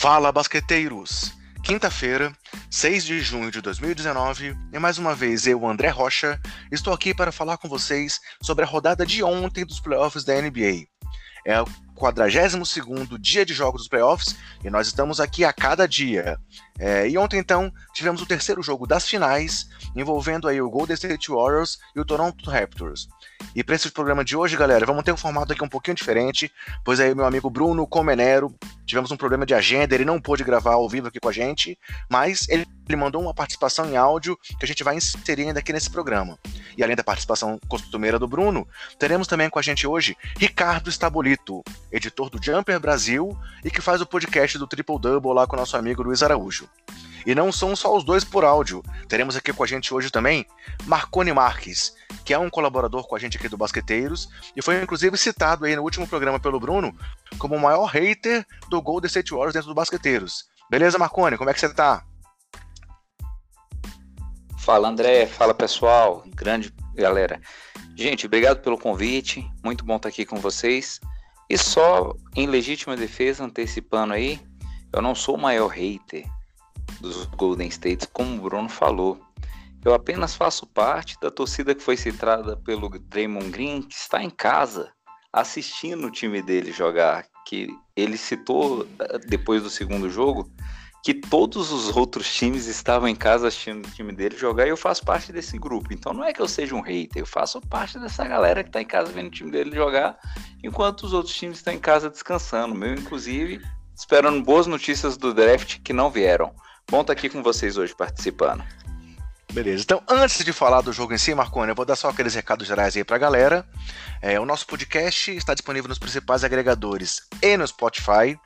Fala, basqueteiros! Quinta-feira, 6 de junho de 2019, e mais uma vez eu, André Rocha, estou aqui para falar com vocês sobre a rodada de ontem dos playoffs da NBA. É o 42 dia de jogos dos playoffs e nós estamos aqui a cada dia. É, e ontem, então, tivemos o terceiro jogo das finais, envolvendo aí o Golden State Warriors e o Toronto Raptors. E para esse programa de hoje, galera, vamos ter um formato aqui um pouquinho diferente, pois aí meu amigo Bruno Comenero, tivemos um problema de agenda, ele não pôde gravar ao vivo aqui com a gente, mas ele, ele mandou uma participação em áudio que a gente vai inserir ainda aqui nesse programa. E além da participação costumeira do Bruno, teremos também com a gente hoje Ricardo Estabolito, editor do Jumper Brasil e que faz o podcast do Triple Double lá com o nosso amigo Luiz Araújo. E não são só os dois por áudio. Teremos aqui com a gente hoje também Marcone Marques, que é um colaborador com a gente aqui do Basqueteiros e foi inclusive citado aí no último programa pelo Bruno como o maior hater do Golden State Warriors dentro do Basqueteiros. Beleza, Marcone? Como é que você tá? Fala, André. Fala, pessoal. Grande galera. Gente, obrigado pelo convite. Muito bom estar aqui com vocês. E só em legítima defesa, antecipando aí, eu não sou o maior hater dos Golden States, como o Bruno falou. Eu apenas faço parte da torcida que foi citada pelo Draymond Green, que está em casa assistindo o time dele jogar. Que ele citou eh, depois do segundo jogo que todos os outros times estavam em casa assistindo o time dele jogar e eu faço parte desse grupo. Então não é que eu seja um hater, eu faço parte dessa galera que está em casa vendo o time dele jogar, enquanto os outros times estão em casa descansando. Meu, inclusive, esperando boas notícias do draft que não vieram. Bom estar tá aqui com vocês hoje participando. Beleza, então antes de falar do jogo em si, Marconi, eu vou dar só aqueles recados gerais aí pra galera. É, o nosso podcast está disponível nos principais agregadores e no Spotify.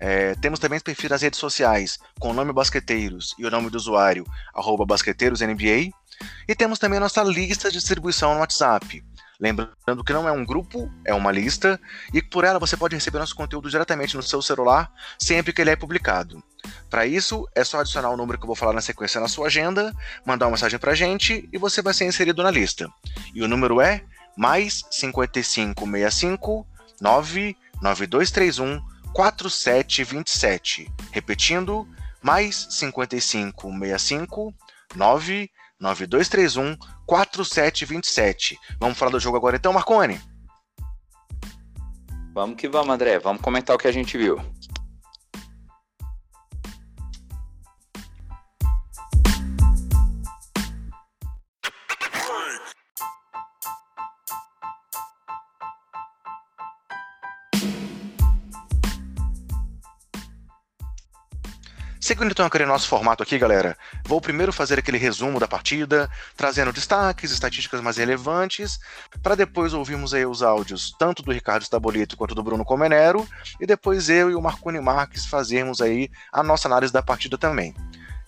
É, temos também perfis nas redes sociais com o nome Basqueteiros e o nome do usuário, arroba BasqueteirosNBA. E temos também a nossa lista de distribuição no WhatsApp. Lembrando que não é um grupo, é uma lista, e por ela você pode receber nosso conteúdo diretamente no seu celular sempre que ele é publicado. Para isso, é só adicionar o número que eu vou falar na sequência na sua agenda, mandar uma mensagem para a gente e você vai ser inserido na lista. E o número é mais 5565 99231 4727. Repetindo, mais 5565 99231 4727. Vamos falar do jogo agora então, Marcone? Vamos que vamos, André. Vamos comentar o que a gente viu. Seguindo então aquele nosso formato aqui, galera, vou primeiro fazer aquele resumo da partida, trazendo destaques, estatísticas mais relevantes, para depois ouvirmos aí os áudios tanto do Ricardo Stabolito quanto do Bruno Comenero, e depois eu e o Marconi Marques fazermos aí a nossa análise da partida também.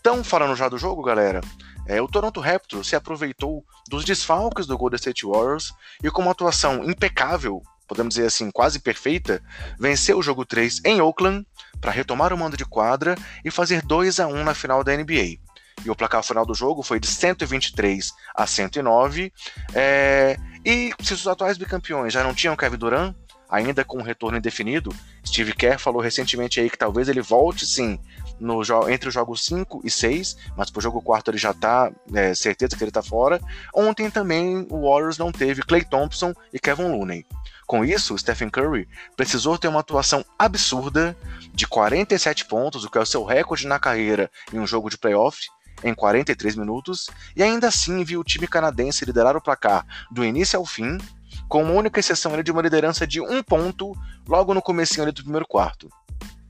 Então, falando já do jogo, galera, é, o Toronto Raptors se aproveitou dos desfalques do Golden State Warriors e com uma atuação impecável podemos dizer assim, quase perfeita, venceu o jogo 3 em Oakland para retomar o mando de quadra e fazer 2 a 1 na final da NBA. E o placar final do jogo foi de 123 a 109. É... E se os atuais bicampeões já não tinham Kevin Durant, ainda com um retorno indefinido, Steve Kerr falou recentemente aí que talvez ele volte sim no entre os jogos 5 e 6, mas pro jogo 4 ele já tá é, certeza que ele tá fora. Ontem também o Warriors não teve Clay Thompson e Kevin Looney. Com isso, Stephen Curry precisou ter uma atuação absurda de 47 pontos, o que é o seu recorde na carreira em um jogo de playoff, em 43 minutos, e ainda assim viu o time canadense liderar o placar do início ao fim, com uma única exceção de uma liderança de um ponto logo no começo do primeiro quarto.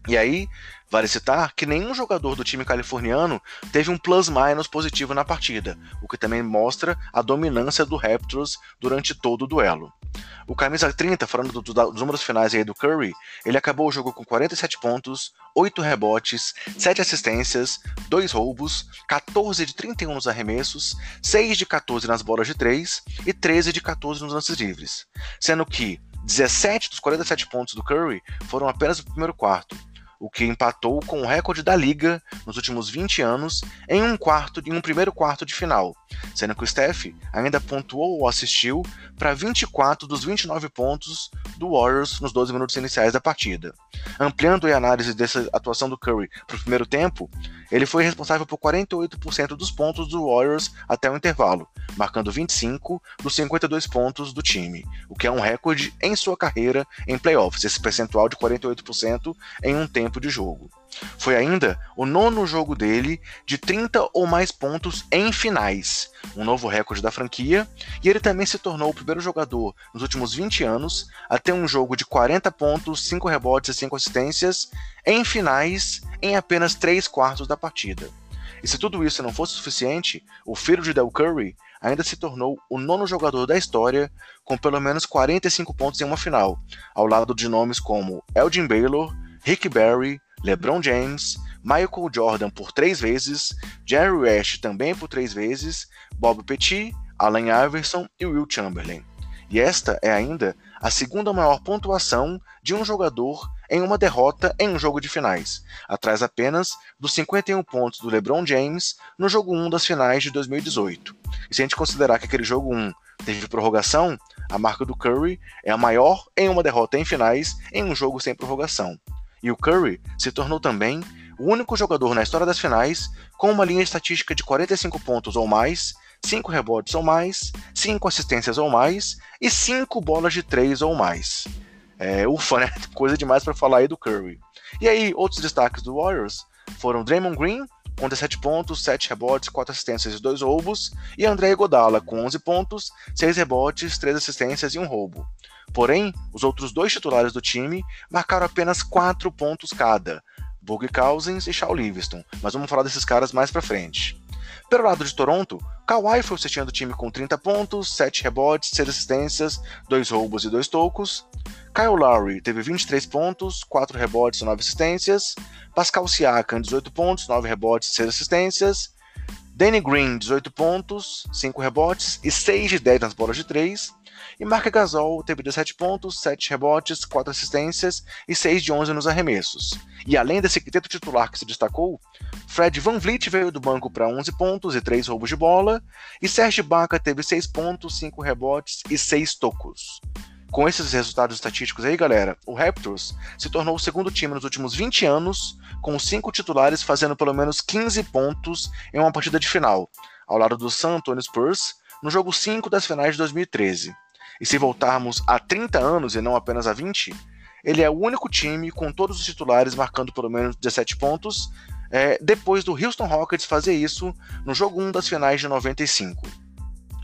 E aí, Vale citar que nenhum jogador do time californiano teve um plus-minus positivo na partida, o que também mostra a dominância do Raptors durante todo o duelo. O camisa 30, falando do, do, dos números finais aí do Curry, ele acabou o jogo com 47 pontos, 8 rebotes, 7 assistências, 2 roubos, 14 de 31 nos arremessos, 6 de 14 nas bolas de 3 e 13 de 14 nos lances livres. Sendo que 17 dos 47 pontos do Curry foram apenas no primeiro quarto, o que empatou com o recorde da liga nos últimos 20 anos em um quarto em um primeiro quarto de final, sendo que o Steph ainda pontuou ou assistiu para 24 dos 29 pontos do Warriors nos 12 minutos iniciais da partida. Ampliando a análise dessa atuação do Curry para o primeiro tempo, ele foi responsável por 48% dos pontos do Warriors até o intervalo, marcando 25 dos 52 pontos do time, o que é um recorde em sua carreira em playoffs, esse percentual de 48% em um tempo de jogo. Foi ainda o nono jogo dele de 30 ou mais pontos em finais, um novo recorde da franquia, e ele também se tornou o primeiro jogador nos últimos 20 anos a ter um jogo de 40 pontos, 5 rebotes e 5 assistências em finais em apenas 3 quartos da partida. E se tudo isso não fosse suficiente, o filho de Del Curry ainda se tornou o nono jogador da história com pelo menos 45 pontos em uma final, ao lado de nomes como Elgin Baylor, Rick Barry, LeBron James, Michael Jordan por três vezes, Jerry West também por três vezes, Bob Petit, Allen Iverson e Will Chamberlain. E esta é ainda a segunda maior pontuação de um jogador em uma derrota em um jogo de finais, atrás apenas dos 51 pontos do LeBron James no jogo 1 das finais de 2018. E se a gente considerar que aquele jogo 1 teve prorrogação, a marca do Curry é a maior em uma derrota em finais em um jogo sem prorrogação. E o Curry se tornou também o único jogador na história das finais com uma linha estatística de 45 pontos ou mais, 5 rebotes ou mais, 5 assistências ou mais e 5 bolas de 3 ou mais. É, ufa, né? Coisa demais para falar aí do Curry. E aí, outros destaques do Warriors foram Draymond Green, com 17 pontos, 7 rebotes, 4 assistências e 2 roubos, e André Godala, com 11 pontos, 6 rebotes, 3 assistências e 1 roubo. Porém, os outros dois titulares do time marcaram apenas 4 pontos cada, Boogie Cousins e Shaw Livingston, mas vamos falar desses caras mais pra frente. Pelo lado de Toronto, Kawhi foi o cestinha do time com 30 pontos, 7 rebotes, 6 assistências, 2 roubos e 2 tocos. Kyle Lowry teve 23 pontos, 4 rebotes e 9 assistências. Pascal Siakam, 18 pontos, 9 rebotes e 6 assistências. Danny Green, 18 pontos, 5 rebotes e 6 de 10 nas bolas de 3. E Mark Gasol teve 17 pontos, 7 rebotes, 4 assistências e 6 de 11 nos arremessos. E além desse quinteto titular que se destacou, Fred Van Vliet veio do banco para 11 pontos e 3 roubos de bola, e Serge Ibaka teve 6 pontos, 5 rebotes e 6 tocos. Com esses resultados estatísticos aí, galera, o Raptors se tornou o segundo time nos últimos 20 anos, com cinco titulares fazendo pelo menos 15 pontos em uma partida de final, ao lado do San Antonio Spurs, no jogo 5 das finais de 2013. E se voltarmos a 30 anos e não apenas a 20, ele é o único time com todos os titulares marcando pelo menos 17 pontos, é, depois do Houston Rockets fazer isso no jogo 1 das finais de 95.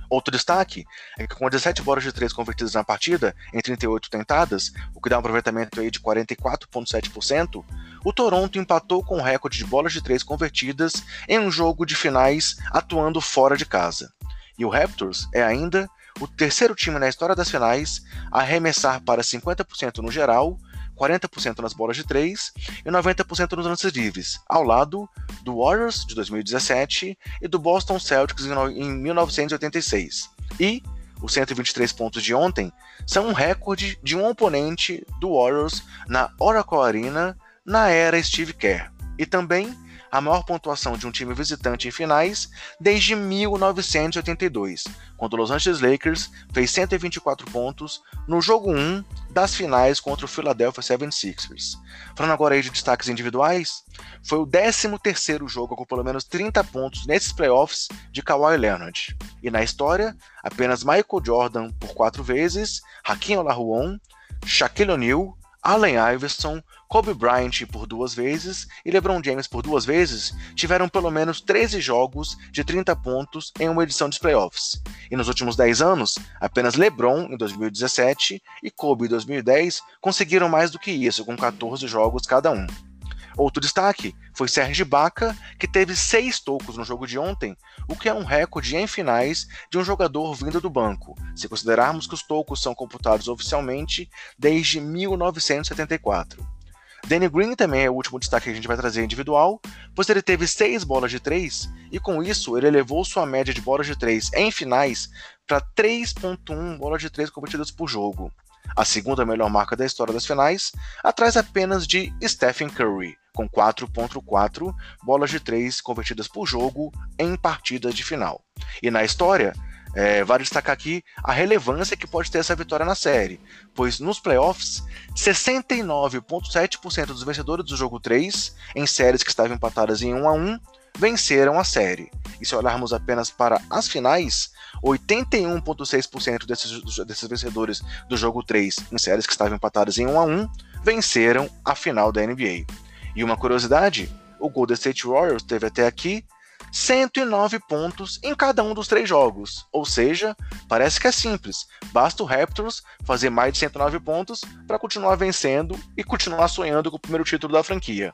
Outro destaque é que com 17 bolas de 3 convertidas na partida, em 38 tentadas, o que dá um aproveitamento aí de 44,7%, o Toronto empatou com o recorde de bolas de 3 convertidas em um jogo de finais atuando fora de casa. E o Raptors é ainda o terceiro time na história das finais a arremessar para 50% no geral, 40% nas bolas de 3 e 90% nos lances livres, ao lado do Warriors de 2017 e do Boston Celtics em 1986. E os 123 pontos de ontem são um recorde de um oponente do Warriors na Oracle Arena na era Steve Kerr. E também a maior pontuação de um time visitante em finais desde 1982, quando o Los Angeles Lakers fez 124 pontos no jogo 1 das finais contra o Philadelphia 76ers. Falando agora aí de destaques individuais, foi o 13º jogo com pelo menos 30 pontos nesses playoffs de Kawhi Leonard. E na história, apenas Michael Jordan por quatro vezes, Hakim Olajuwon, Shaquille O'Neal, Allen Iverson, Kobe Bryant por duas vezes e LeBron James por duas vezes tiveram pelo menos 13 jogos de 30 pontos em uma edição dos playoffs. E nos últimos 10 anos, apenas LeBron em 2017 e Kobe em 2010 conseguiram mais do que isso, com 14 jogos cada um. Outro destaque foi Serge Baca, que teve seis tocos no jogo de ontem, o que é um recorde em finais de um jogador vindo do banco, se considerarmos que os tocos são computados oficialmente desde 1974. Danny Green também é o último destaque que a gente vai trazer individual, pois ele teve seis bolas de três e com isso ele elevou sua média de bolas de três em finais para 3.1 bolas de três convertidas por jogo, a segunda melhor marca da história das finais, atrás apenas de Stephen Curry, com 4.4 bolas de 3 convertidas por jogo em partidas de final. E na história, é, vale destacar aqui a relevância que pode ter essa vitória na série, pois nos playoffs, 69,7% dos vencedores do jogo 3, em séries que estavam empatadas em 1 a 1 venceram a série. E se olharmos apenas para as finais, 81,6% desses, desses vencedores do jogo 3, em séries que estavam empatadas em 1 a 1 venceram a final da NBA. E uma curiosidade, o Golden State Warriors teve até aqui 109 pontos em cada um dos três jogos. Ou seja, parece que é simples. Basta o Raptors fazer mais de 109 pontos para continuar vencendo e continuar sonhando com o primeiro título da franquia.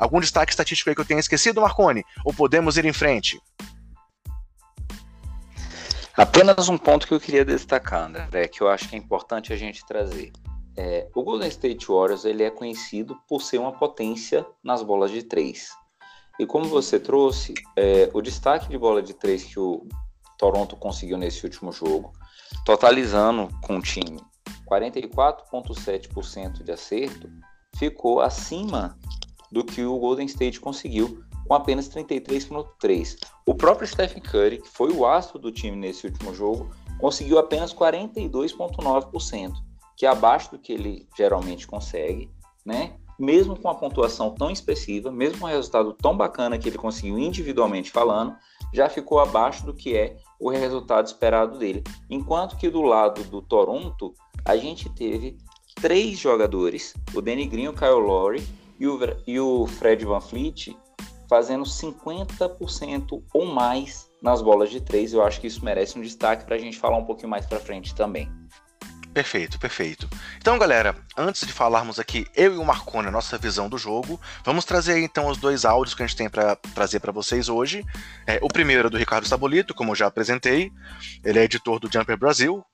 Algum destaque estatístico aí que eu tenha esquecido, Marconi? Ou podemos ir em frente? Apenas um ponto que eu queria destacar, André, que eu acho que é importante a gente trazer. É, o Golden State Warriors ele é conhecido por ser uma potência nas bolas de três. E como você trouxe, é, o destaque de bola de três que o Toronto conseguiu nesse último jogo, totalizando com o time 44,7% de acerto, ficou acima do que o Golden State conseguiu com apenas 33,3%. O próprio Stephen Curry, que foi o astro do time nesse último jogo, conseguiu apenas 42,9%, que é abaixo do que ele geralmente consegue, né? Mesmo com a pontuação tão expressiva, mesmo com o resultado tão bacana que ele conseguiu individualmente falando, já ficou abaixo do que é o resultado esperado dele. Enquanto que do lado do Toronto, a gente teve três jogadores, o Danny Green, o Kyle Lowry e o, e o Fred Van Fleet, fazendo 50% ou mais nas bolas de três. Eu acho que isso merece um destaque para a gente falar um pouquinho mais para frente também. Perfeito, perfeito. Então, galera, antes de falarmos aqui, eu e o Marconi, a nossa visão do jogo, vamos trazer então os dois áudios que a gente tem para trazer para vocês hoje. É, o primeiro é do Ricardo Sabolito, como eu já apresentei. Ele é editor do Jumper Brasil,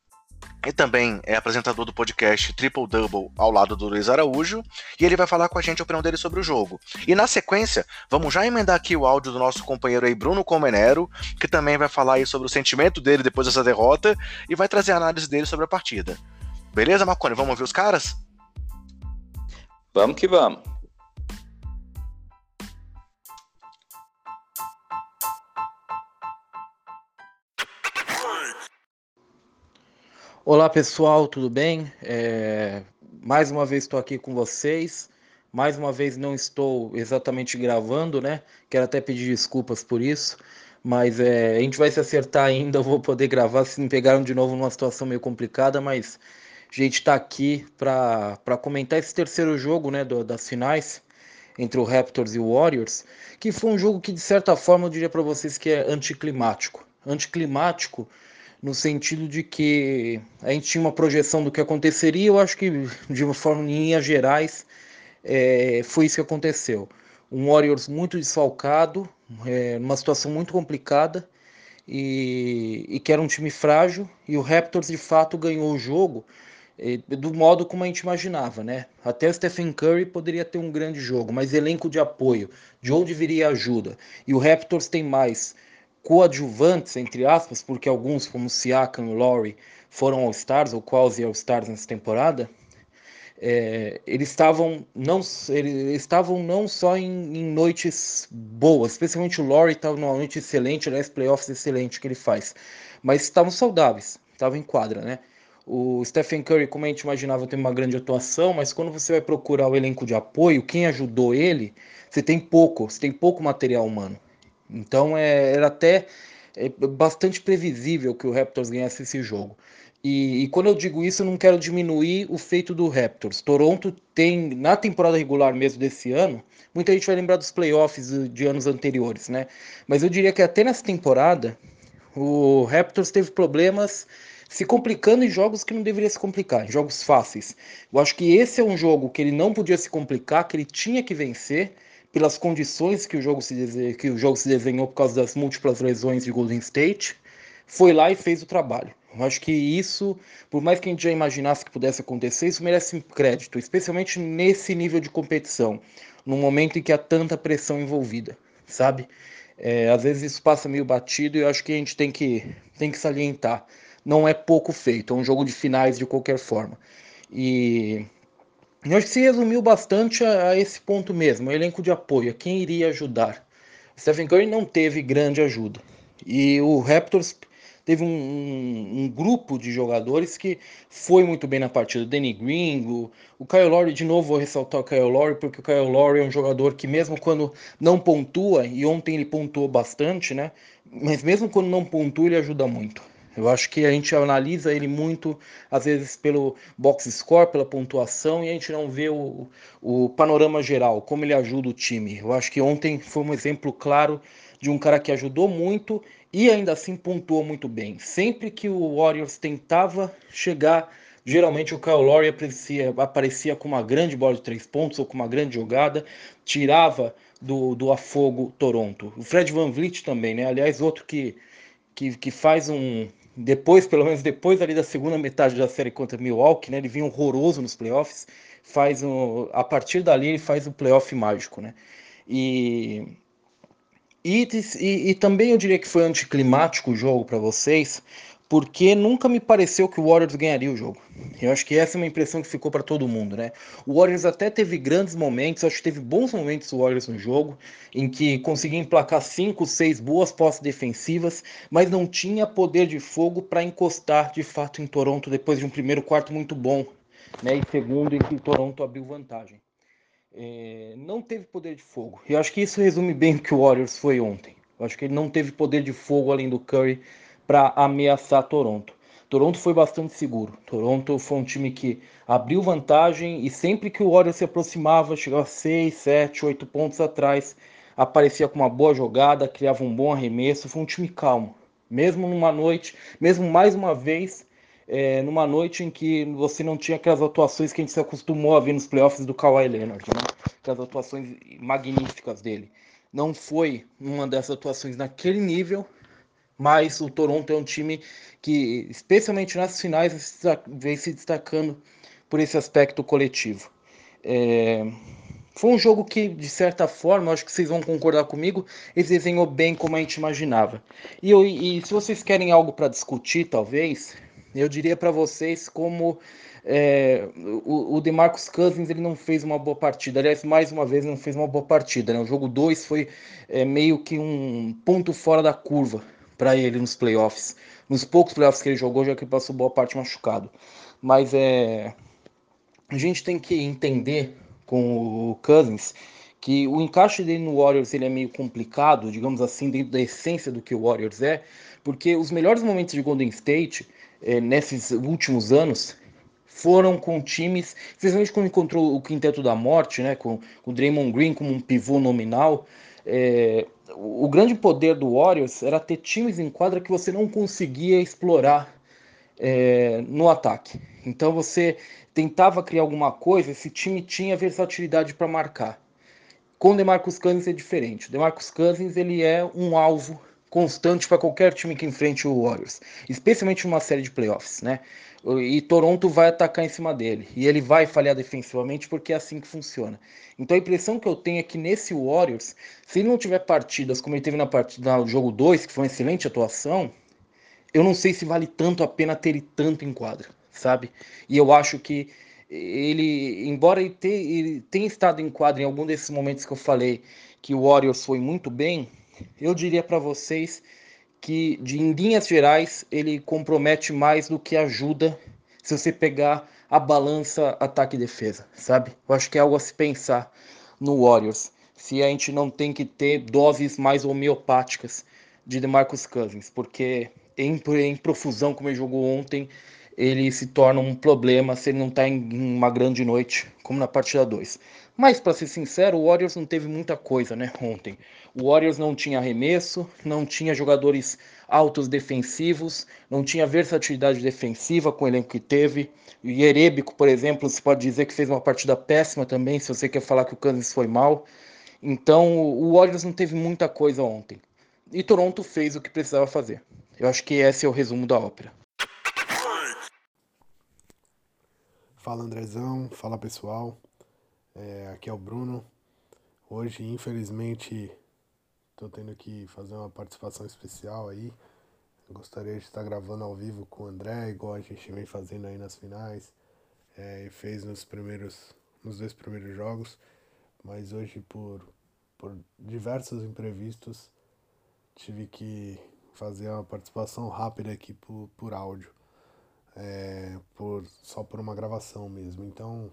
e também é apresentador do podcast Triple Double ao lado do Luiz Araújo, e ele vai falar com a gente a opinião dele sobre o jogo. E na sequência, vamos já emendar aqui o áudio do nosso companheiro aí, Bruno Comenero, que também vai falar aí sobre o sentimento dele depois dessa derrota e vai trazer a análise dele sobre a partida. Beleza, Marconi? Vamos ouvir os caras? Vamos que vamos. Olá pessoal, tudo bem? É... Mais uma vez estou aqui com vocês. Mais uma vez não estou exatamente gravando, né? Quero até pedir desculpas por isso, mas é... a gente vai se acertar ainda. Eu vou poder gravar se me pegaram de novo numa situação meio complicada, mas a gente está aqui para comentar esse terceiro jogo, né? Do, das finais entre o Raptors e o Warriors, que foi um jogo que de certa forma eu diria para vocês que é anticlimático. Anticlimático no sentido de que a gente tinha uma projeção do que aconteceria, eu acho que de uma forma em linhas gerais é, foi isso que aconteceu. Um Warriors muito desfalcado, é, numa situação muito complicada e, e, que era um time frágil e o Raptors de fato ganhou o jogo do modo como a gente imaginava, né? Até o Stephen Curry poderia ter um grande jogo, mas elenco de apoio, de onde viria ajuda? E o Raptors tem mais coadjuvantes, entre aspas, porque alguns, como Siakam e Laurie, foram All-Stars, ou quase All-Stars nessa temporada, é, eles estavam não eles estavam não só em, em noites boas, especialmente o Laurie estava numa noite excelente, aliás, playoffs excelente que ele faz, mas estavam saudáveis, estavam em quadra, né? O Stephen Curry, como a gente imaginava, tem uma grande atuação, mas quando você vai procurar o elenco de apoio, quem ajudou ele, você tem pouco, você tem pouco material humano. Então é, era até é, bastante previsível que o Raptors ganhasse esse jogo. E, e, quando eu digo isso, eu não quero diminuir o feito do Raptors. Toronto tem, na temporada regular mesmo desse ano, muita gente vai lembrar dos playoffs de anos anteriores, né? Mas eu diria que até nessa temporada, o Raptors teve problemas se complicando em jogos que não deveria se complicar, em jogos fáceis. Eu acho que esse é um jogo que ele não podia se complicar, que ele tinha que vencer pelas condições que o jogo se, que o jogo se desenhou por causa das múltiplas lesões de Golden State, foi lá e fez o trabalho. Eu acho que isso, por mais que a gente já imaginasse que pudesse acontecer, isso merece crédito, especialmente nesse nível de competição, num momento em que há tanta pressão envolvida, sabe? É, às vezes isso passa meio batido e eu acho que a gente tem que, tem que salientar. Não é pouco feito, é um jogo de finais de qualquer forma. E eu acho que se resumiu bastante a, a esse ponto mesmo, o elenco de apoio, a quem iria ajudar. Stephen Curry não teve grande ajuda. E o Raptors teve um, um, um, grupo de jogadores que foi muito bem na partida. Danny Green, o, o Kyle Lowry, de novo vou ressaltar o Kyle Lowry, porque o Kyle Lowry é um jogador que mesmo quando não pontua, e ontem ele pontuou bastante, né? Mas mesmo quando não pontua, ele ajuda muito. Eu acho que a gente analisa ele muito, às vezes, pelo box score, pela pontuação, e a gente não vê o, o panorama geral, como ele ajuda o time. Eu acho que ontem foi um exemplo claro de um cara que ajudou muito e ainda assim pontuou muito bem. Sempre que o Warriors tentava chegar, geralmente o Kyle Lowry aparecia, aparecia com uma grande bola de três pontos ou com uma grande jogada, tirava do, do afogo Toronto. O Fred Van Vliet também, né? Aliás, outro que, que, que faz um, depois, pelo menos depois ali da segunda metade da série contra Milwaukee, né, ele vinha horroroso nos playoffs, faz um, a partir dali ele faz o playoff mágico, né? E e, e, e, também eu diria que foi anticlimático o jogo para vocês, porque nunca me pareceu que o Warriors ganharia o jogo. Eu acho que essa é uma impressão que ficou para todo mundo, né? O Warriors até teve grandes momentos, acho que teve bons momentos o Warriors no jogo, em que conseguia emplacar cinco, seis boas posses defensivas, mas não tinha poder de fogo para encostar de fato em Toronto depois de um primeiro quarto muito bom, né? E segundo em que Toronto abriu vantagem é, não teve poder de fogo. Eu acho que isso resume bem o que o Warriors foi ontem. Eu acho que ele não teve poder de fogo além do Curry para ameaçar Toronto. Toronto foi bastante seguro. Toronto foi um time que abriu vantagem e sempre que o Warriors se aproximava, chegava 6, 7, 8 pontos atrás, aparecia com uma boa jogada, criava um bom arremesso. Foi um time calmo. Mesmo numa noite, mesmo mais uma vez, é, numa noite em que você não tinha aquelas atuações que a gente se acostumou a ver nos playoffs do Kawhi Leonard, né? aquelas atuações magníficas dele. Não foi uma dessas atuações naquele nível, mas o Toronto é um time que, especialmente nas finais, vem se destacando por esse aspecto coletivo. É... Foi um jogo que, de certa forma, acho que vocês vão concordar comigo, ele desenhou bem como a gente imaginava. E, eu, e se vocês querem algo para discutir, talvez, eu diria para vocês como é, o, o DeMarcus Cousins ele não fez uma boa partida. Aliás, mais uma vez, não fez uma boa partida. Né? O jogo 2 foi é, meio que um ponto fora da curva para ele nos playoffs. Nos poucos playoffs que ele jogou, já que passou boa parte machucado. Mas é, a gente tem que entender com o Cousins que o encaixe dele no Warriors ele é meio complicado, digamos assim, dentro da essência do que o Warriors é, porque os melhores momentos de Golden State é, nesses últimos anos foram com times, especialmente quando encontrou o quinteto da morte, né, com, com o Draymond Green como um pivô nominal. É, o grande poder do Warriors era ter times em quadra que você não conseguia explorar é, no ataque. Então você tentava criar alguma coisa, esse time tinha versatilidade para marcar. Com o DeMarcus Cousins é diferente. O DeMarcus Cousins ele é um alvo constante para qualquer time que enfrente o Warriors, especialmente numa série de playoffs, né? E Toronto vai atacar em cima dele e ele vai falhar defensivamente porque é assim que funciona. Então a impressão que eu tenho é que nesse Warriors, se ele não tiver partidas como ele teve na partida no jogo 2, que foi uma excelente atuação, eu não sei se vale tanto a pena ter ele tanto em quadra, sabe? E eu acho que ele, embora ele, ele tenha estado em quadra em algum desses momentos que eu falei que o Warriors foi muito bem, eu diria para vocês que, de, em linhas gerais, ele compromete mais do que ajuda se você pegar a balança ataque e defesa, sabe? Eu acho que é algo a se pensar no Warriors. Se a gente não tem que ter doses mais homeopáticas de DeMarcus Cousins, porque em, em profusão, como ele jogou ontem, ele se torna um problema se ele não está em uma grande noite, como na partida 2. Mas, para ser sincero, o Warriors não teve muita coisa, né, ontem. O Warriors não tinha arremesso, não tinha jogadores altos defensivos, não tinha versatilidade defensiva com o elenco que teve. O Yerebico, por exemplo, se pode dizer que fez uma partida péssima também, se você quer falar que o Kansas foi mal. Então, o Warriors não teve muita coisa ontem. E Toronto fez o que precisava fazer. Eu acho que esse é o resumo da ópera. Fala Andrezão, fala pessoal. É, aqui é o Bruno. Hoje, infelizmente, estou tendo que fazer uma participação especial aí. Gostaria de estar gravando ao vivo com o André, igual a gente vem fazendo aí nas finais. É, e fez nos primeiros, nos dois primeiros jogos. Mas hoje, por, por diversos imprevistos, tive que fazer uma participação rápida aqui por, por áudio, é, por, só por uma gravação mesmo. Então,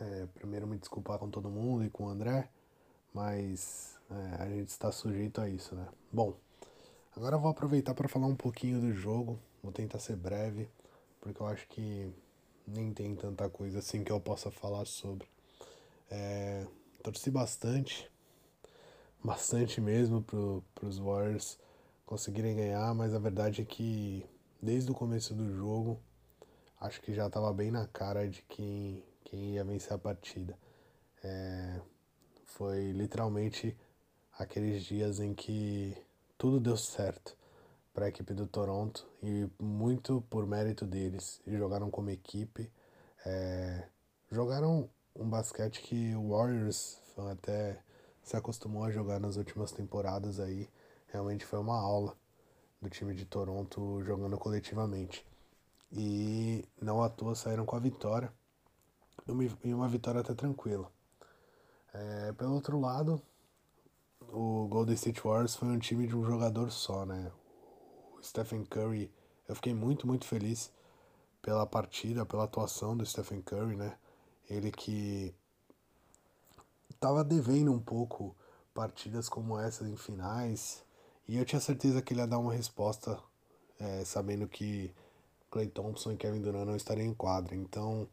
é, primeiro me desculpar com todo mundo e com o André, mas é, a gente está sujeito a isso, né? Bom, agora eu vou aproveitar para falar um pouquinho do jogo, vou tentar ser breve, porque eu acho que nem tem tanta coisa assim que eu possa falar sobre. É, torci bastante, bastante mesmo para os Warriors conseguirem ganhar, mas a verdade é que desde o começo do jogo acho que já estava bem na cara de quem, quem ia vencer a partida. É, foi literalmente aqueles dias em que tudo deu certo para a equipe do Toronto e muito por mérito deles. E jogaram como equipe, é, jogaram um basquete que o Warriors até se acostumou a jogar nas últimas temporadas aí. Realmente foi uma aula do time de Toronto jogando coletivamente. E não à toa saíram com a vitória. E uma vitória até tranquila. É, pelo outro lado, o Golden State Warriors foi um time de um jogador só, né? O Stephen Curry, eu fiquei muito, muito feliz pela partida, pela atuação do Stephen Curry, né? Ele que tava devendo um pouco partidas como essas em finais. E eu tinha certeza que ele ia dar uma resposta, é, sabendo que Clay Thompson e Kevin Durant não estariam em quadra. Então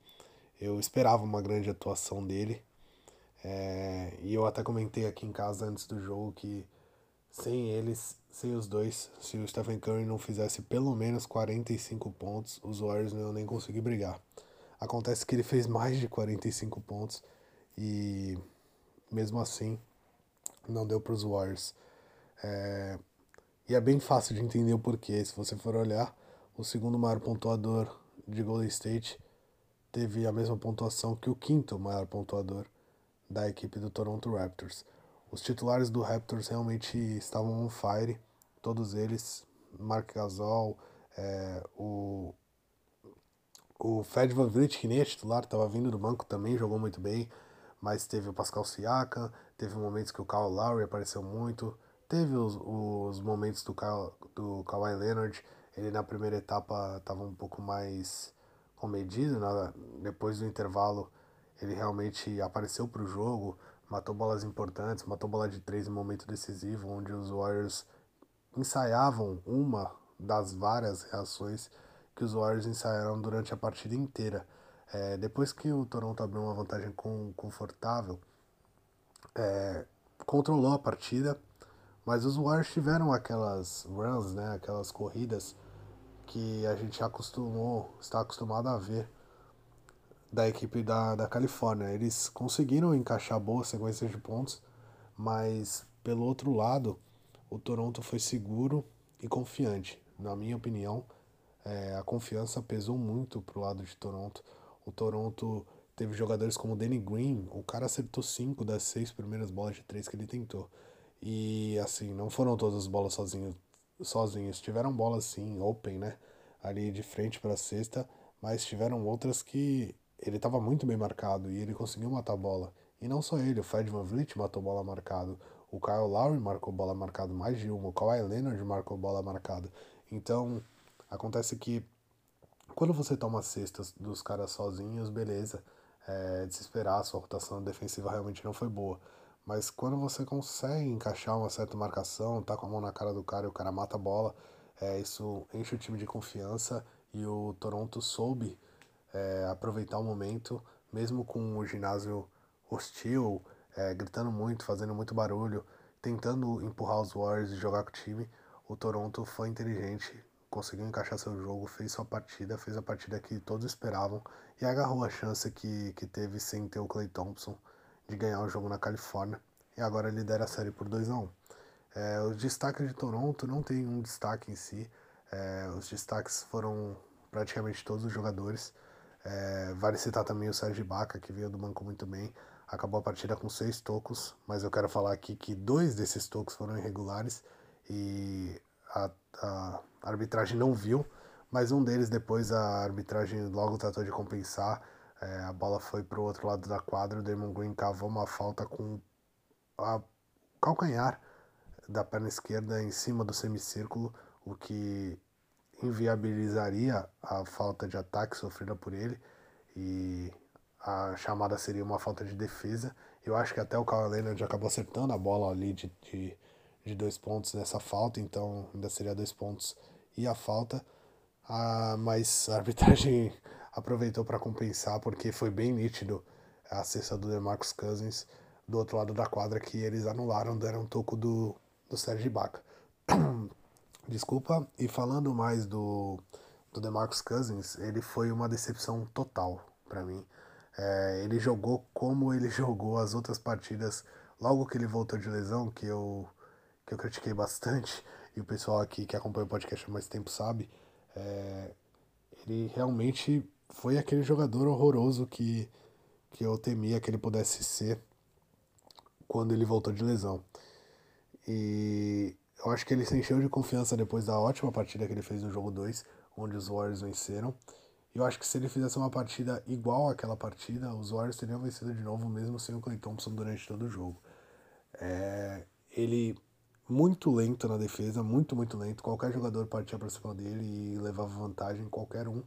eu esperava uma grande atuação dele. É, e eu até comentei aqui em casa antes do jogo que sem eles, sem os dois, se o Stephen Curry não fizesse pelo menos 45 pontos, os Warriors não iam nem conseguir brigar. Acontece que ele fez mais de 45 pontos e mesmo assim não deu para os Warriors. É... E é bem fácil de entender o porquê. Se você for olhar, o segundo maior pontuador de Golden State teve a mesma pontuação que o quinto maior pontuador da equipe do Toronto Raptors. Os titulares do Raptors realmente estavam on fire, todos eles, Mark Gasol, é, o o Fed Van Vliet, que nem é titular, estava vindo do banco também, jogou muito bem, mas teve o Pascal Siakam, teve momentos que o Kyle Lowry apareceu muito, teve os, os momentos do, Kyle, do Kawhi Leonard, ele na primeira etapa estava um pouco mais comedido, né? depois do intervalo ele realmente apareceu para o jogo, matou bolas importantes, matou bola de três em momento decisivo, onde os Warriors ensaiavam uma das várias reações que os Warriors ensaiaram durante a partida inteira. É, depois que o Toronto abriu uma vantagem com, confortável, é, controlou a partida, mas os Warriors tiveram aquelas runs, né, aquelas corridas que a gente acostumou, está acostumado a ver da equipe da, da Califórnia. Eles conseguiram encaixar boas sequências de pontos, mas pelo outro lado, o Toronto foi seguro e confiante. Na minha opinião, é, a confiança pesou muito pro lado de Toronto. O Toronto teve jogadores como Danny Green, o cara acertou cinco das seis primeiras bolas de três que ele tentou. E assim, não foram todas as bolas sozinhos, sozinhos. Tiveram bolas sim, open, né? Ali de frente para a cesta, mas tiveram outras que ele estava muito bem marcado e ele conseguiu matar a bola. E não só ele, o Fred Van Vliet matou bola marcado, o Kyle Lowry marcou bola marcado mais de uma, o Kawhi Leonard marcou bola marcado. Então, Acontece que quando você toma cestas dos caras sozinhos, beleza, é, desesperar, sua rotação defensiva realmente não foi boa. Mas quando você consegue encaixar uma certa marcação, tá com a mão na cara do cara e o cara mata a bola, é, isso enche o time de confiança e o Toronto soube é, aproveitar o momento, mesmo com o ginásio hostil, é, gritando muito, fazendo muito barulho, tentando empurrar os Warriors e jogar com o time. O Toronto foi inteligente, conseguiu encaixar seu jogo, fez sua partida, fez a partida que todos esperavam e agarrou a chance que, que teve sem ter o Clay Thompson de ganhar o jogo na Califórnia e agora lidera a série por 2 a 1 é, Os destaques de Toronto não tem um destaque em si, é, os destaques foram praticamente todos os jogadores. É, vale citar também o Sérgio Baca, que veio do banco muito bem. Acabou a partida com seis tocos, mas eu quero falar aqui que dois desses tocos foram irregulares e a, a arbitragem não viu, mas um deles depois a arbitragem logo tratou de compensar. É, a bola foi para o outro lado da quadra, o Damon Green cavou uma falta com a calcanhar da perna esquerda em cima do semicírculo, o que inviabilizaria a falta de ataque sofrida por ele e a chamada seria uma falta de defesa. Eu acho que até o Kawhi Leonard acabou acertando a bola ali de, de, de, dois pontos nessa falta, então ainda seria dois pontos e a falta. Ah, mas a arbitragem aproveitou para compensar porque foi bem nítido a cesta do DeMarcus Cousins do outro lado da quadra que eles anularam, deram um toco do, do Sérgio Ibaka. Desculpa, e falando mais do, do DeMarcus Cousins, ele foi uma decepção total para mim. É, ele jogou como ele jogou as outras partidas logo que ele voltou de lesão, que eu, que eu critiquei bastante, e o pessoal aqui que acompanha o podcast há mais tempo sabe. É, ele realmente foi aquele jogador horroroso que, que eu temia que ele pudesse ser quando ele voltou de lesão. E eu acho que ele se encheu de confiança depois da ótima partida que ele fez no jogo 2, onde os Warriors venceram. E eu acho que se ele fizesse uma partida igual àquela partida, os Warriors teriam vencido de novo, mesmo sem o Clay Thompson durante todo o jogo. É, ele muito lento na defesa, muito, muito lento. Qualquer jogador partia para cima dele e levava vantagem, qualquer um.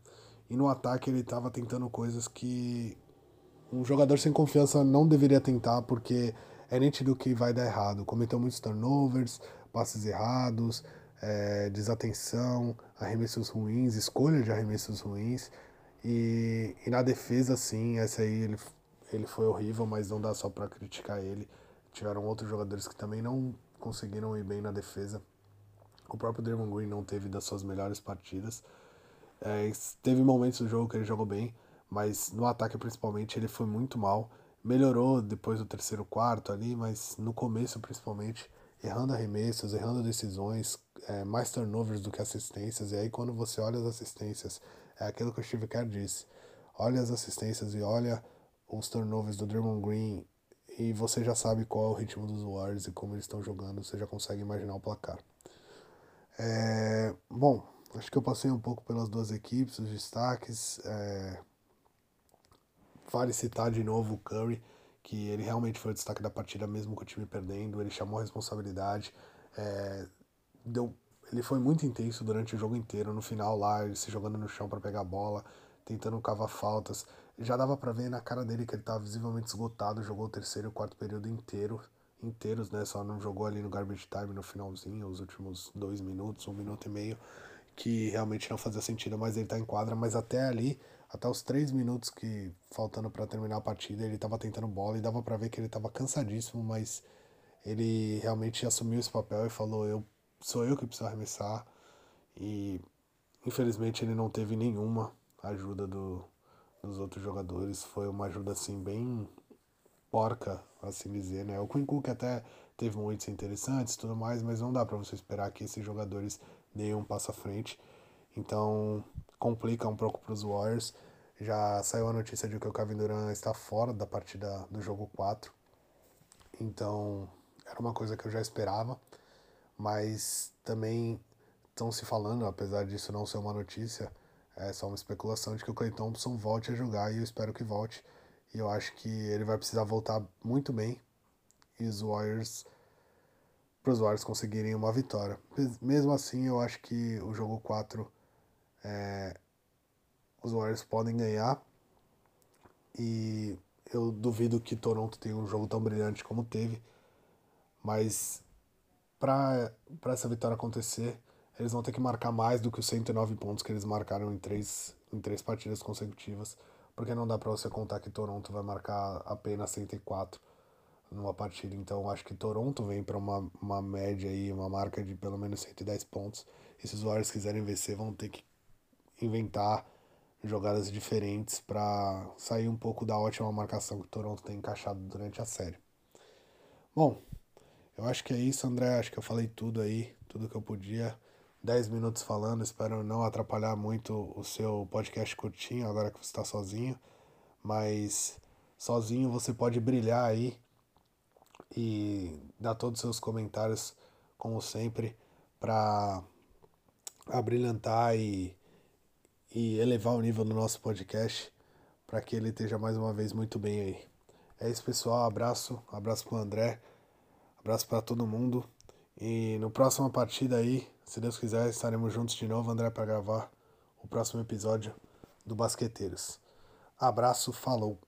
E no ataque ele estava tentando coisas que um jogador sem confiança não deveria tentar, porque é nítido que vai dar errado. Cometeu muitos turnovers, passes errados, é, desatenção, arremessos ruins, escolha de arremessos ruins. E, e na defesa, sim, essa aí ele, ele foi horrível, mas não dá só para criticar ele. Tiveram outros jogadores que também não conseguiram ir bem na defesa. O próprio Draymond Green não teve das suas melhores partidas. É, teve momentos do jogo que ele jogou bem, mas no ataque principalmente ele foi muito mal melhorou depois do terceiro quarto ali, mas no começo principalmente, errando arremessos, errando decisões, é, mais turnovers do que assistências, e aí quando você olha as assistências, é aquilo que o Steve Kerr disse, olha as assistências e olha os turnovers do Draymond Green e você já sabe qual é o ritmo dos Warriors e como eles estão jogando, você já consegue imaginar o placar. É, bom, acho que eu passei um pouco pelas duas equipes, os destaques. É, Vale citar de novo o Curry, que ele realmente foi o destaque da partida, mesmo com o time perdendo. Ele chamou a responsabilidade. É, deu, ele foi muito intenso durante o jogo inteiro. No final, lá, ele se jogando no chão para pegar a bola, tentando cavar faltas. Já dava para ver na cara dele que ele estava visivelmente esgotado. Jogou o terceiro e o quarto período inteiro, inteiros, né? Só não jogou ali no garbage time no finalzinho, os últimos dois minutos, um minuto e meio, que realmente não fazia sentido. Mas ele tá em quadra. Mas até ali até os três minutos que faltando para terminar a partida, ele estava tentando bola e dava para ver que ele estava cansadíssimo, mas ele realmente assumiu esse papel e falou: "Eu sou eu que preciso arremessar". E infelizmente ele não teve nenhuma ajuda do, dos outros jogadores, foi uma ajuda assim bem porca, assim dizer, né? O Quinn Cook até teve momentos interessantes e tudo mais, mas não dá para você esperar que esses jogadores deem um passo à frente. Então, complica um pouco para os Warriors. Já saiu a notícia de que o Kevin Durant está fora da partida do jogo 4. Então, era uma coisa que eu já esperava, mas também estão se falando, apesar disso não ser uma notícia, é só uma especulação de que o Clay Thompson volte a jogar e eu espero que volte. E eu acho que ele vai precisar voltar muito bem e os Warriors para os Warriors conseguirem uma vitória. Mesmo assim, eu acho que o jogo 4 é, os Warriors podem ganhar. E eu duvido que Toronto tenha um jogo tão brilhante como teve. Mas para essa vitória acontecer, eles vão ter que marcar mais do que os 109 pontos que eles marcaram em três, em três partidas consecutivas. Porque não dá para você contar que Toronto vai marcar apenas 104 numa partida. Então acho que Toronto vem para uma, uma média aí, uma marca de pelo menos 110 pontos. E se os Warriors quiserem vencer, vão ter que inventar jogadas diferentes para sair um pouco da ótima marcação que Toronto tem encaixado durante a série. Bom, eu acho que é isso, André. Acho que eu falei tudo aí, tudo que eu podia. 10 minutos falando, espero não atrapalhar muito o seu podcast curtinho, agora que você está sozinho. Mas sozinho você pode brilhar aí e dar todos os seus comentários, como sempre, para abrilhantar e e elevar o nível do nosso podcast para que ele esteja mais uma vez muito bem aí. É isso, pessoal. Abraço, abraço para o André, abraço para todo mundo E no próxima partida aí, se Deus quiser, estaremos juntos de novo, André, para gravar o próximo episódio do Basqueteiros. Abraço, falou!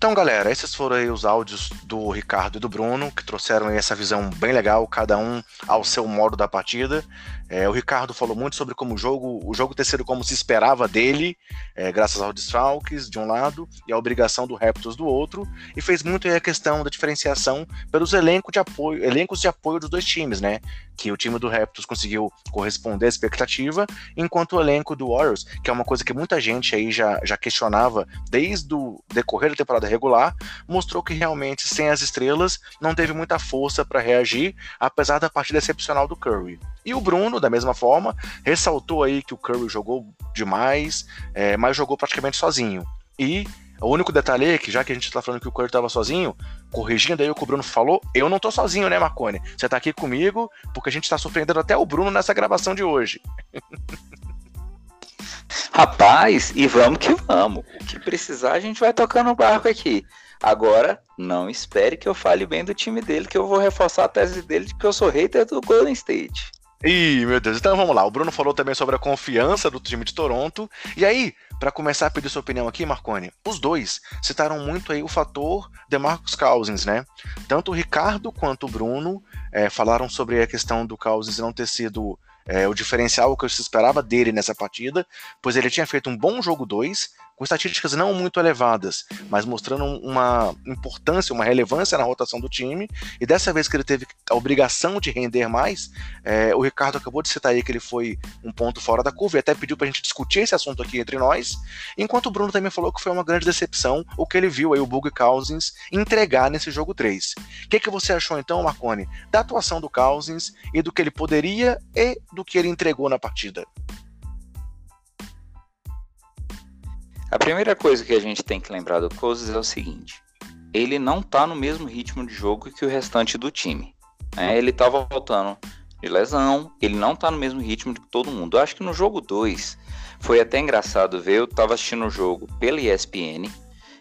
Então, galera, esses foram aí os áudios do Ricardo e do Bruno, que trouxeram essa visão bem legal, cada um ao seu modo da partida. É, o Ricardo falou muito sobre como o jogo, o jogo ter sido como se esperava dele, é, graças aos desfalques de um lado e a obrigação do Raptors do outro, e fez muito a questão da diferenciação pelos elencos de apoio, elencos de apoio dos dois times, né? Que o time do Raptors conseguiu corresponder à expectativa, enquanto o elenco do Warriors, que é uma coisa que muita gente aí já, já questionava desde o decorrer da temporada regular, mostrou que realmente sem as estrelas não teve muita força para reagir, apesar da partida excepcional do Curry. E o Bruno, da mesma forma, ressaltou aí que o Curry jogou demais, é, mas jogou praticamente sozinho. E o único detalhe é que, já que a gente está falando que o Curry estava sozinho, corrigindo aí o que o Bruno falou, eu não tô sozinho, né, Marcone? Você está aqui comigo, porque a gente está surpreendendo até o Bruno nessa gravação de hoje. Rapaz, e vamos que vamos. O que precisar, a gente vai tocando o barco aqui. Agora, não espere que eu fale bem do time dele, que eu vou reforçar a tese dele de que eu sou hater do Golden State. Ih, meu Deus, então vamos lá. O Bruno falou também sobre a confiança do time de Toronto. E aí, para começar a pedir sua opinião aqui, Marconi, os dois citaram muito aí o fator DeMarcus Cousins, né? Tanto o Ricardo quanto o Bruno é, falaram sobre a questão do Cousins não ter sido é, o diferencial que eu se esperava dele nessa partida, pois ele tinha feito um bom jogo 2, com estatísticas não muito elevadas, mas mostrando uma importância, uma relevância na rotação do time. E dessa vez que ele teve a obrigação de render mais, é, o Ricardo acabou de citar aí que ele foi um ponto fora da curva e até pediu para a gente discutir esse assunto aqui entre nós. Enquanto o Bruno também falou que foi uma grande decepção o que ele viu aí o Bug Cousins entregar nesse jogo 3. O que, que você achou então, Marconi, da atuação do Cousins e do que ele poderia e do que ele entregou na partida? A primeira coisa que a gente tem que lembrar do Cousins é o seguinte: ele não tá no mesmo ritmo de jogo que o restante do time. Né? Ele tá voltando de lesão, ele não tá no mesmo ritmo de todo mundo. Eu acho que no jogo 2 foi até engraçado ver. Eu tava assistindo o jogo pela ESPN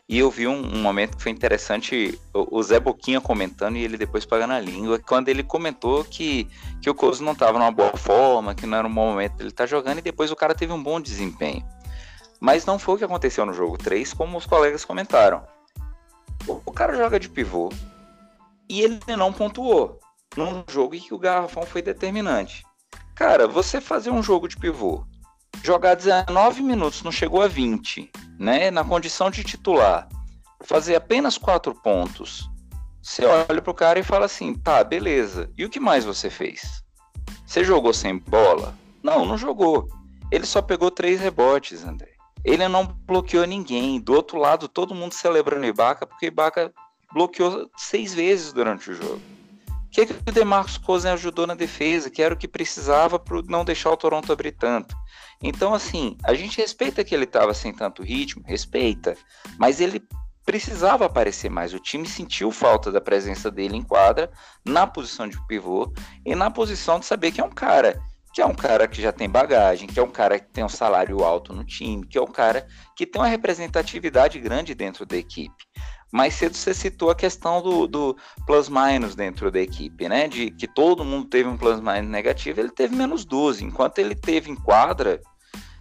e eu vi um, um, momento que foi interessante, o, o, Zé Boquinha comentando e ele depois pagando a língua, quando ele comentou que, que o Cousins não estava numa boa forma, que não era um bom momento estar tá jogando, e depois o cara teve um bom desempenho. Mas não foi o que aconteceu no jogo 3, como os colegas comentaram. O cara joga de pivô e ele não pontuou num jogo em que o garrafão foi determinante. Cara, você fazer um jogo de pivô, jogar 19 minutos, não chegou a 20, né? Na condição de titular, fazer apenas 4 pontos. Você olha pro cara e fala assim: tá, beleza. E o que mais você fez? Você jogou sem bola? Não, não jogou. Ele só pegou três rebotes, André. Ele não bloqueou ninguém. Do outro lado, todo mundo celebrando Ibaka, porque Ibaka bloqueou seis vezes durante o jogo. O que, que o DeMarcus Cousins ajudou na defesa, que era o que precisava para não deixar o Toronto abrir tanto. Então, assim, a gente respeita que ele estava sem tanto ritmo, respeita, mas ele precisava aparecer mais. O time sentiu falta da presença dele em quadra, na posição de pivô e na posição de saber que é um cara que é um cara que já tem bagagem, que é um cara que tem um salário alto no time, que é um cara que tem uma representatividade grande dentro da equipe. Mais cedo você citou a questão do, do plus-minus dentro da equipe, né? De que todo mundo teve um plus-minus negativo, ele teve menos 12. Enquanto ele teve em quadra,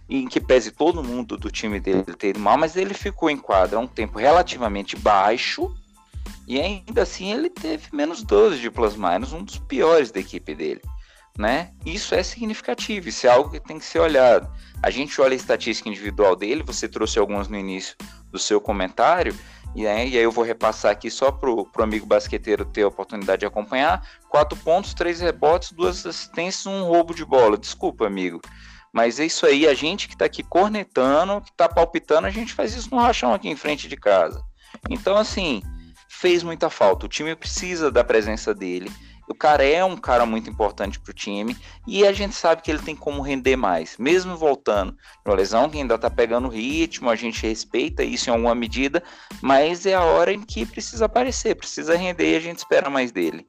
em que pese todo mundo do time dele ter ido mal, mas ele ficou em quadra um tempo relativamente baixo, e ainda assim ele teve menos 12 de plus-minus, um dos piores da equipe dele né? Isso é significativo, isso é algo que tem que ser olhado. A gente olha a estatística individual dele, você trouxe algumas no início do seu comentário, e aí, e aí eu vou repassar aqui só para o amigo basqueteiro ter a oportunidade de acompanhar. Quatro pontos, três rebotes, duas assistências, um roubo de bola. Desculpa, amigo. Mas é isso aí, a gente que está aqui cornetando, que está palpitando, a gente faz isso no rachão aqui em frente de casa. Então, assim, fez muita falta. O time precisa da presença dele. O cara é um cara muito importante para o time e a gente sabe que ele tem como render mais, mesmo voltando de uma lesão que ainda está pegando ritmo, a gente respeita isso em alguma medida, mas é a hora em que precisa aparecer, precisa render e a gente espera mais dele.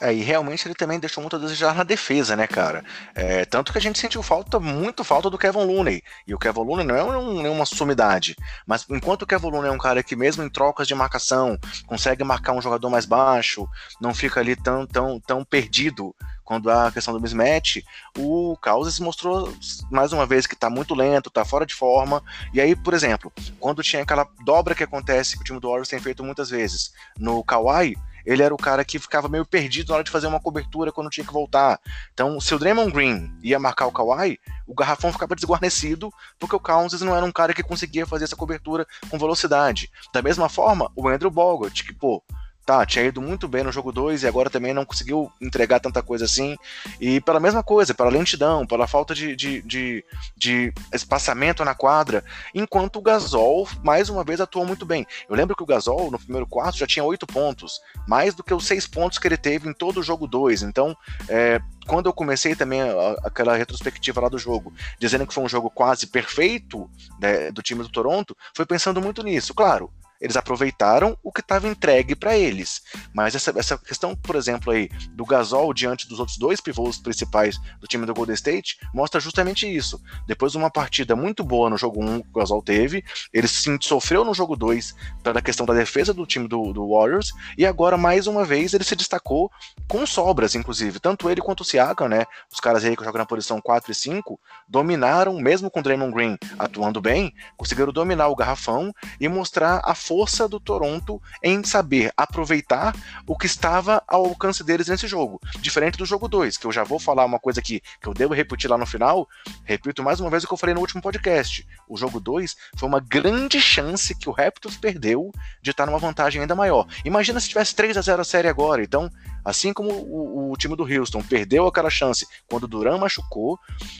É, e realmente ele também deixou muito a desejar na defesa, né, cara? É, tanto que a gente sentiu falta, muito falta do Kevin Looney. E o Kevin Looney não é um, nenhuma sumidade. Mas enquanto o Kevin Looney é um cara que, mesmo em trocas de marcação, consegue marcar um jogador mais baixo, não fica ali tão, tão, tão perdido quando há a questão do mismatch, o Causas mostrou mais uma vez que está muito lento, está fora de forma. E aí, por exemplo, quando tinha aquela dobra que acontece que o time do Warriors tem feito muitas vezes no Kawhi, ele era o cara que ficava meio perdido na hora de fazer uma cobertura quando tinha que voltar. Então, se o Draymond Green ia marcar o Kawhi, o garrafão ficava desguarnecido, porque o Cousins não era um cara que conseguia fazer essa cobertura com velocidade. Da mesma forma, o Andrew Bogut, que, pô, tá, tinha ido muito bem no jogo 2 e agora também não conseguiu entregar tanta coisa assim. E pela mesma coisa, pela lentidão, pela falta de, de, de, de espaçamento na quadra, enquanto o Gasol, mais uma vez, atuou muito bem. Eu lembro que o Gasol, no primeiro quarto, já tinha oito pontos, mais do que os seis pontos que ele teve em todo o jogo 2. Então, é, quando eu comecei também aquela retrospectiva lá do jogo, dizendo que foi um jogo quase perfeito né, do time do Toronto, foi pensando muito nisso. Claro, eles aproveitaram o que estava entregue para eles. Mas essa, essa questão, por exemplo, aí, do Gasol diante dos outros dois pivôs principais do time do Golden State mostra justamente isso. Depois de uma partida muito boa no jogo 1 que o Gasol teve, ele sofreu no jogo 2 pela questão da defesa do time do, do, Warriors, e agora, mais uma vez, ele se destacou com sobras, inclusive. Tanto ele quanto o Siakam, né? Os caras aí que jogam na posição 4 e 5, dominaram, mesmo com o Draymond Green atuando bem, conseguiram dominar o garrafão e mostrar a força do Toronto em saber aproveitar o que estava ao alcance deles nesse jogo. Diferente do jogo 2, que eu já vou falar uma coisa aqui que eu devo repetir lá no final. Repito mais uma vez o que eu falei no último podcast. O jogo 2 foi uma grande chance que o Raptors perdeu de estar numa vantagem ainda maior. Imagina se tivesse 3 a 0 a série agora. Então, assim como o, o time do Houston perdeu aquela chance quando Duran machucou,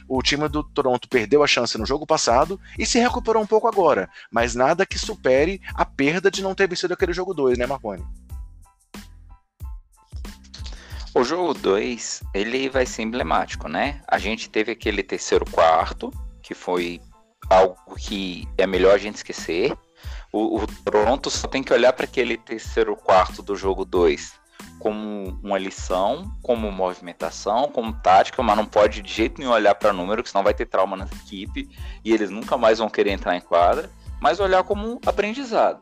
o time do Toronto perdeu a chance no jogo passado e se recuperou um pouco agora. Mas nada que supere a perda de não ter vencido aquele jogo 2, né, Marconi? O jogo 2, ele vai ser emblemático, né? A gente teve aquele terceiro quarto, que foi algo que é melhor a gente esquecer. O, o Toronto só tem que olhar para aquele terceiro quarto do jogo 2 como uma lição, como movimentação, como tática, mas não pode de jeito nenhum olhar para número, que senão vai ter trauma na equipe e eles nunca mais vão querer entrar em quadra, mas olhar como um aprendizado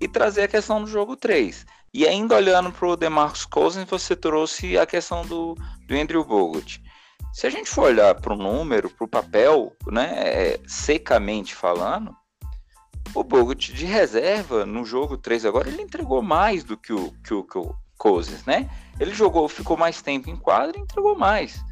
e trazer a questão do jogo 3. E ainda olhando para o DeMarcus Cousins, você trouxe a questão do, do Andrew Bogut. Se a gente for olhar para o número, para o papel, né, é, secamente falando, o Bogut de reserva no jogo 3 agora, ele entregou mais do que o, que o, que o Cousins, né? Ele jogou, ficou mais tempo em quadra e entregou mais.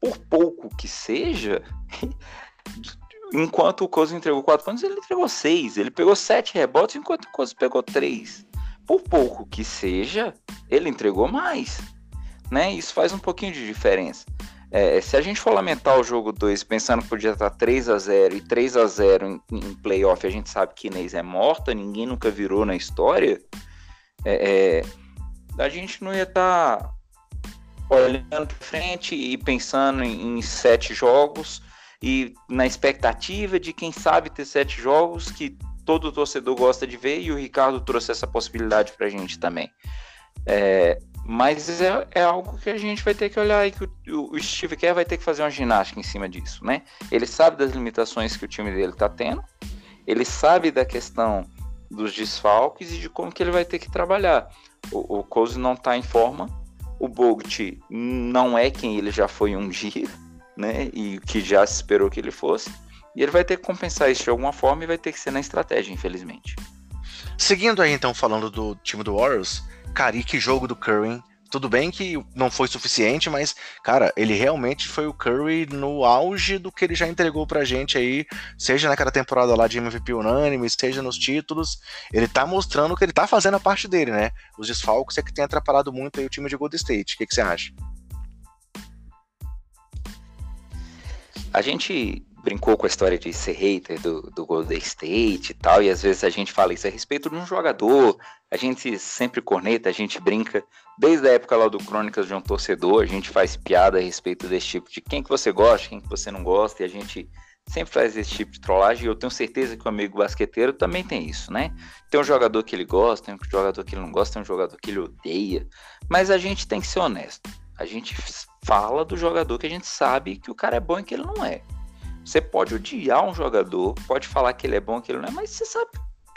Por pouco que seja, enquanto o Cousins entregou 4 pontos, ele entregou 6. Ele pegou 7 rebotes, enquanto o Cousins pegou 3. Por pouco que seja, ele entregou mais. Né? Isso faz um pouquinho de diferença. É, se a gente for lamentar o jogo 2 pensando que podia estar 3 a 0 e 3 a 0 em, em playoff, a gente sabe que Inês é morta, ninguém nunca virou na história. É, é, a gente não ia estar olhando para frente e pensando em, em sete jogos e na expectativa de quem sabe ter sete jogos que todo torcedor gosta de ver e o Ricardo trouxe essa possibilidade para a gente também. É, mas é, é, algo que a gente vai ter que olhar e que o, o, Steve Kerr vai ter que fazer uma ginástica em cima disso, né? Ele sabe das limitações que o time dele está tendo, ele sabe da questão dos desfalques e de como que ele vai ter que trabalhar. O, o não está em forma, o Bogut não é quem ele já foi um dia, né? E que já se esperou que ele fosse. E ele vai ter que compensar isso de alguma forma e vai ter que ser na estratégia, infelizmente. Seguindo aí então falando do time do Warriors, cara, que jogo do Curry. Tudo bem que não foi suficiente, mas, cara, ele realmente foi o Curry no auge do que ele já entregou pra gente aí, seja naquela temporada lá de MVP unânime, seja nos títulos. Ele tá mostrando que ele tá fazendo a parte dele, né? Os desfalques é que tem atrapalhado muito aí o time de Golden State. O que, que você acha? A gente brincou com a história de ser hater do, do Golden State e tal, e às vezes a gente fala isso a respeito de um jogador, a gente sempre corneta, a gente brinca, desde a época lá do Crônicas de um Torcedor, a gente faz piada a respeito desse tipo de quem que você gosta, quem que você não gosta, e a gente sempre faz esse tipo de trollagem, e eu tenho certeza que o amigo basqueteiro também tem isso, né? Tem um jogador que ele gosta, tem um jogador que ele não gosta, tem um jogador que ele odeia, mas a gente tem que ser honesto. A gente fala do jogador que a gente sabe que o cara é bom e que ele não é. Você pode odiar um jogador, pode falar que ele é bom que ele não é, mas você sabe,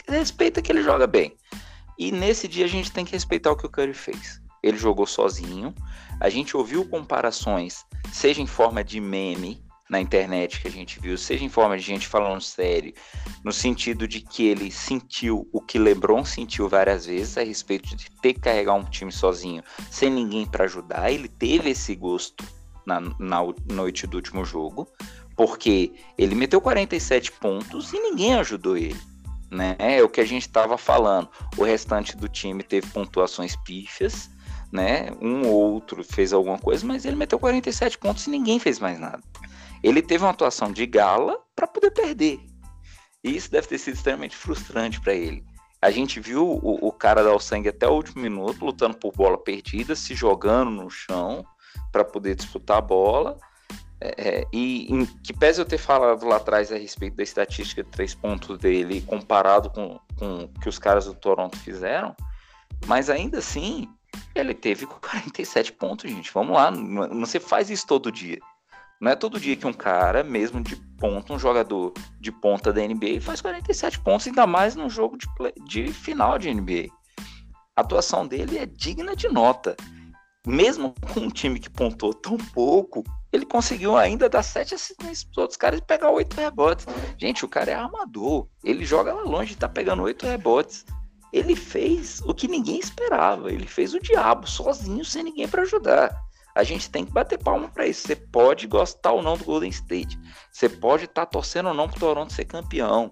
respeita que ele joga bem. E nesse dia a gente tem que respeitar o que o Curry fez. Ele jogou sozinho. A gente ouviu comparações, seja em forma de meme, na internet que a gente viu, seja em forma de gente falando sério, no sentido de que ele sentiu o que LeBron sentiu várias vezes a respeito de ter que carregar um time sozinho, sem ninguém para ajudar. Ele teve esse gosto na, na noite do último jogo, porque ele meteu 47 pontos e ninguém ajudou ele. Né? É o que a gente estava falando. O restante do time teve pontuações pífias, né? Um ou outro fez alguma coisa, mas ele meteu 47 pontos e ninguém fez mais nada. Ele teve uma atuação de gala para poder perder. E isso deve ter sido extremamente frustrante para ele. A gente viu o, o, cara dar o sangue até o último minuto, lutando por bola perdida, se jogando no chão para poder disputar a bola. É, e em, que pese eu ter falado lá atrás a respeito da estatística de três pontos dele comparado com, com o que os caras do Toronto fizeram, mas ainda assim ele teve 47 pontos, gente. Vamos lá, não, não se faz isso todo dia. Não é todo dia que um cara, mesmo de ponta, um jogador de ponta da NBA, faz 47 pontos, ainda mais num jogo de, play, de final de NBA. A atuação dele é digna de nota. Mesmo com um time que pontou tão pouco, ele conseguiu ainda dar sete assistências para outros caras e pegar oito rebotes. Gente, o cara é armador. Ele joga lá longe tá pegando oito rebotes. Ele fez o que ninguém esperava. Ele fez o diabo sozinho, sem ninguém para ajudar. A gente tem que bater palma para isso. Você pode gostar ou não do Golden State. Você pode estar tá torcendo ou não para o Toronto ser campeão.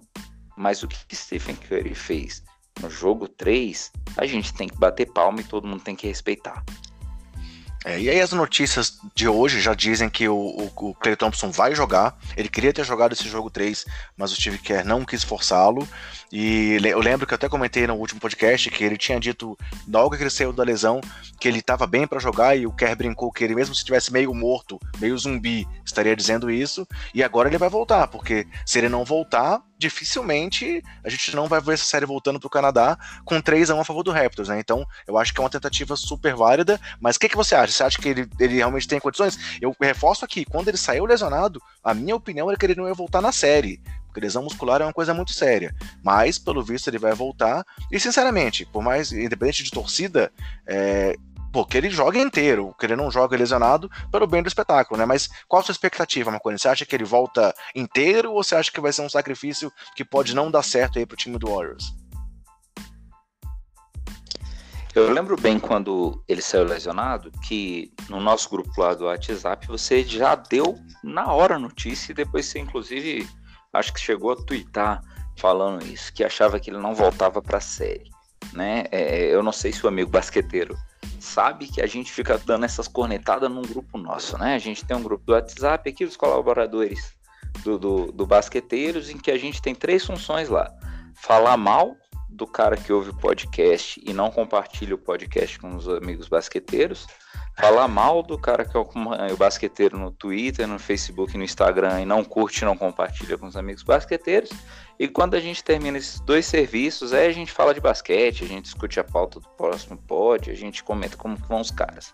Mas o que Stephen Curry fez no jogo 3, a gente tem que bater palma e todo mundo tem que respeitar. É, e aí as notícias de hoje já dizem que o, o, o Clay Thompson vai jogar. Ele queria ter jogado esse jogo 3, mas o Steve Kerr não quis forçá-lo. E eu lembro que eu até comentei no último podcast que ele tinha dito, logo que ele saiu da lesão, que ele estava bem para jogar e o Kerr brincou que ele, mesmo se estivesse meio morto, meio zumbi, estaria dizendo isso. E agora ele vai voltar, porque se ele não voltar, dificilmente a gente não vai ver essa série voltando para o Canadá com 3 a 1 a favor do Raptors, né? Então eu acho que é uma tentativa super válida. Mas o que, que você acha? Você acha que ele, ele realmente tem condições? Eu reforço aqui, quando ele saiu lesionado, a minha opinião era que ele não ia voltar na série porque lesão muscular é uma coisa muito séria. Mas, pelo visto, ele vai voltar. E, sinceramente, por mais, independente de torcida, é, pô, que ele joga inteiro, que ele não joga lesionado pelo bem do espetáculo, né? Mas qual a sua expectativa, Marconi? Você acha que ele volta inteiro ou você acha que vai ser um sacrifício que pode não dar certo aí pro time do Warriors? Eu lembro bem quando ele saiu lesionado que no nosso grupo lá do WhatsApp você já deu na hora a notícia e depois você inclusive acho que chegou a twittar falando isso, que achava que ele não voltava para a série. Né? É, eu não sei se o amigo basqueteiro sabe que a gente fica dando essas cornetadas num grupo nosso, né? A gente tem um grupo do WhatsApp aqui, os colaboradores do, do, do Basqueteiros, em que a gente tem três funções lá: falar mal do cara que ouve o podcast e não compartilha o podcast com os amigos basqueteiros, falar mal do cara que acompanha o basqueteiro no Twitter, no Facebook, no Instagram e não curte, não compartilha com os amigos basqueteiros. E quando a gente termina esses dois serviços, aí a gente fala de basquete, a gente discute a pauta do próximo pod, a gente comenta como vão os caras.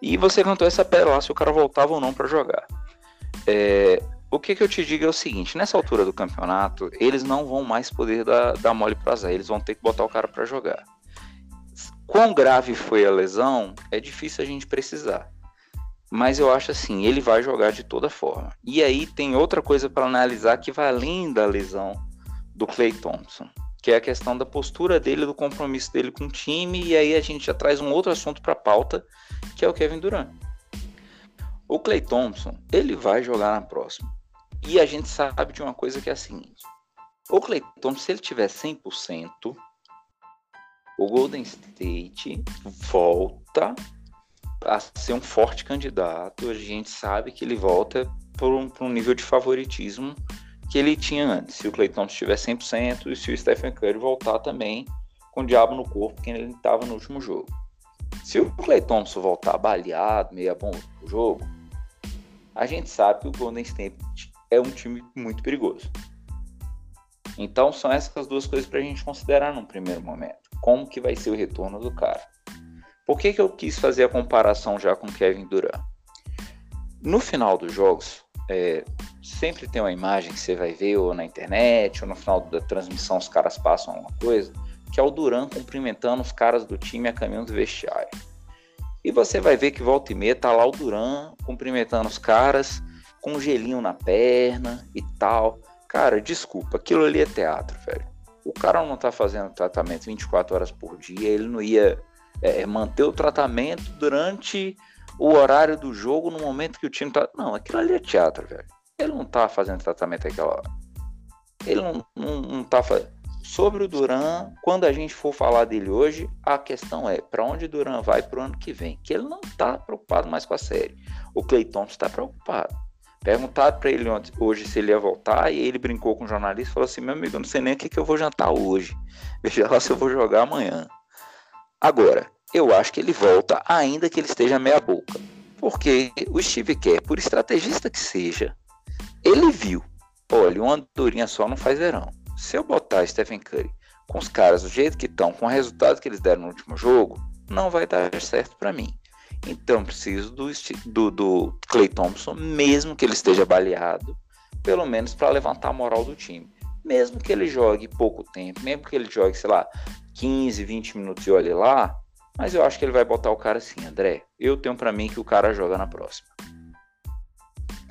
E você cantou essa lá se o cara voltava ou não para jogar. É, o que, que eu te digo é o seguinte: nessa altura do campeonato, eles não vão mais poder dar, dar mole para Zé, eles vão ter que botar o cara para jogar. Quão grave foi a lesão, é difícil a gente precisar. Mas eu acho assim, ele vai jogar de toda forma. E aí tem outra coisa para analisar que vai além da lesão do Clay Thompson, que é a questão da postura dele, do compromisso dele com o time, e aí a gente já traz um outro assunto para a pauta, que é o Kevin Durant. O Clay Thompson, ele vai jogar na próxima. E a gente sabe de uma coisa que é a seguinte: o Clay Thompson, se ele tiver 100%, o Golden State volta a ser um forte candidato. A gente sabe que ele volta para um, um, nível de favoritismo que ele tinha antes. Se o Clay Thompson estiver 100% e se o Stephen Curry voltar também com o diabo no corpo, que ele estava no último jogo. Se o Clay Thompson voltar baleado, meia bomba no jogo, a gente sabe que o Golden State é um time muito perigoso. Então são essas duas coisas para a gente considerar num primeiro momento. Como que vai ser o retorno do cara? Por que, que eu quis fazer a comparação já com Kevin Durant? No final dos jogos, é, sempre tem uma imagem que você vai ver ou na internet ou no final da transmissão os caras passam alguma coisa, que é o Duran cumprimentando os caras do time a caminho do vestiário. E você vai ver que volta e meia tá lá o Duran cumprimentando os caras com um gelinho na perna e tal. Cara, desculpa, aquilo ali é teatro, velho. O cara não tá fazendo tratamento 24 horas por dia, ele não ia é, manter o tratamento durante o horário do jogo no momento que o time tá. Não, aquilo ali é teatro, velho. Ele não tá fazendo tratamento naquela hora. Ele não, não, não tá fazendo. Sobre o Duran, quando a gente for falar dele hoje, a questão é para onde o Duran vai pro ano que vem. Que ele não tá preocupado mais com a série. O Thompson está preocupado. Perguntaram para ele hoje se ele ia voltar e ele brincou com o jornalista e falou assim: Meu amigo, eu não sei nem o que, que eu vou jantar hoje. Veja lá se eu vou jogar amanhã. Agora, eu acho que ele volta, ainda que ele esteja meia-boca. Porque o Steve Kerr, por estrategista que seja, ele viu: olha, uma andorinha só não faz verão. Se eu botar Stephen Curry com os caras do jeito que estão, com o resultado que eles deram no último jogo, não vai dar certo para mim. Então preciso do, do, do Clay Thompson, mesmo que ele esteja baleado, pelo menos para levantar a moral do time. Mesmo que ele jogue pouco tempo, mesmo que ele jogue, sei lá, 15, 20 minutos e olhe lá, mas eu acho que ele vai botar o cara assim, André. Eu tenho para mim que o cara joga na próxima.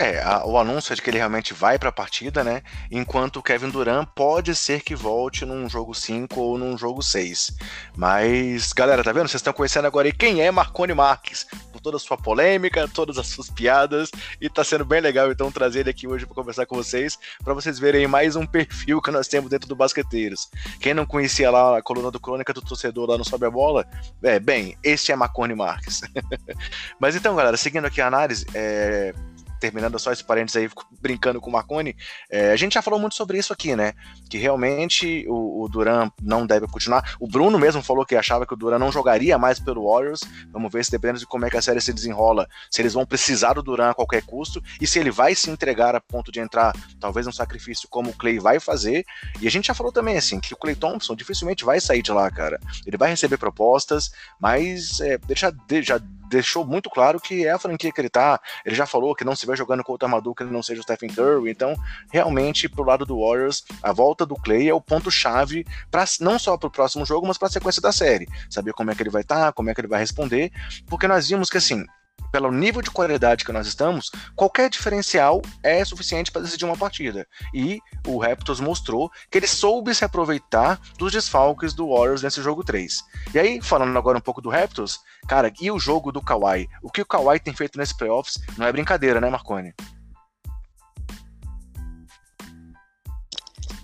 É, a, o anúncio é de que ele realmente vai para a partida, né? Enquanto o Kevin Durant pode ser que volte num jogo 5 ou num jogo 6. Mas, galera, tá vendo? Vocês estão conhecendo agora aí quem é Marconi Marques, por toda a sua polêmica, todas as suas piadas, e tá sendo bem legal então trazer ele aqui hoje para conversar com vocês, para vocês verem mais um perfil que nós temos dentro do Basqueteiros. Quem não conhecia lá a coluna do Crônica do Torcedor lá no Sobe a Bola, é, bem, este é Marconi Marques. Mas então, galera, seguindo aqui a análise, é, terminando só esse parênteses aí, brincando com o Marconi, é, a gente já falou muito sobre isso aqui, né? Que realmente o, o, Duran não deve continuar. O Bruno mesmo falou que achava que o Duran não jogaria mais pelo Warriors. Vamos ver se dependendo de como é que a série se desenrola, se eles vão precisar do Duran a qualquer custo e se ele vai se entregar a ponto de entrar, talvez um sacrifício como o Clay vai fazer. E a gente já falou também assim que o Clay Thompson dificilmente vai sair de lá, cara. Ele vai receber propostas, mas é, já, já deixou muito claro que é a franquia que ele tá. Ele já falou que não se vê jogando com outro armador que ele não seja o Stephen Curry. Então, realmente, pro lado do Warriors, a volta do Clay é o ponto-chave para não só pro próximo jogo, mas para a sequência da série. Saber como é que ele vai estar, tá, como é que ele vai responder, porque nós vimos que assim, pelo nível de qualidade que nós estamos, qualquer diferencial é suficiente para decidir uma partida. E o Raptors mostrou que ele soube se aproveitar dos desfalques do Warriors nesse jogo 3. E aí, falando agora um pouco do Raptors, cara, e o jogo do Kawhi? O que o Kawhi tem feito nesses playoffs não é brincadeira, né, Marconi?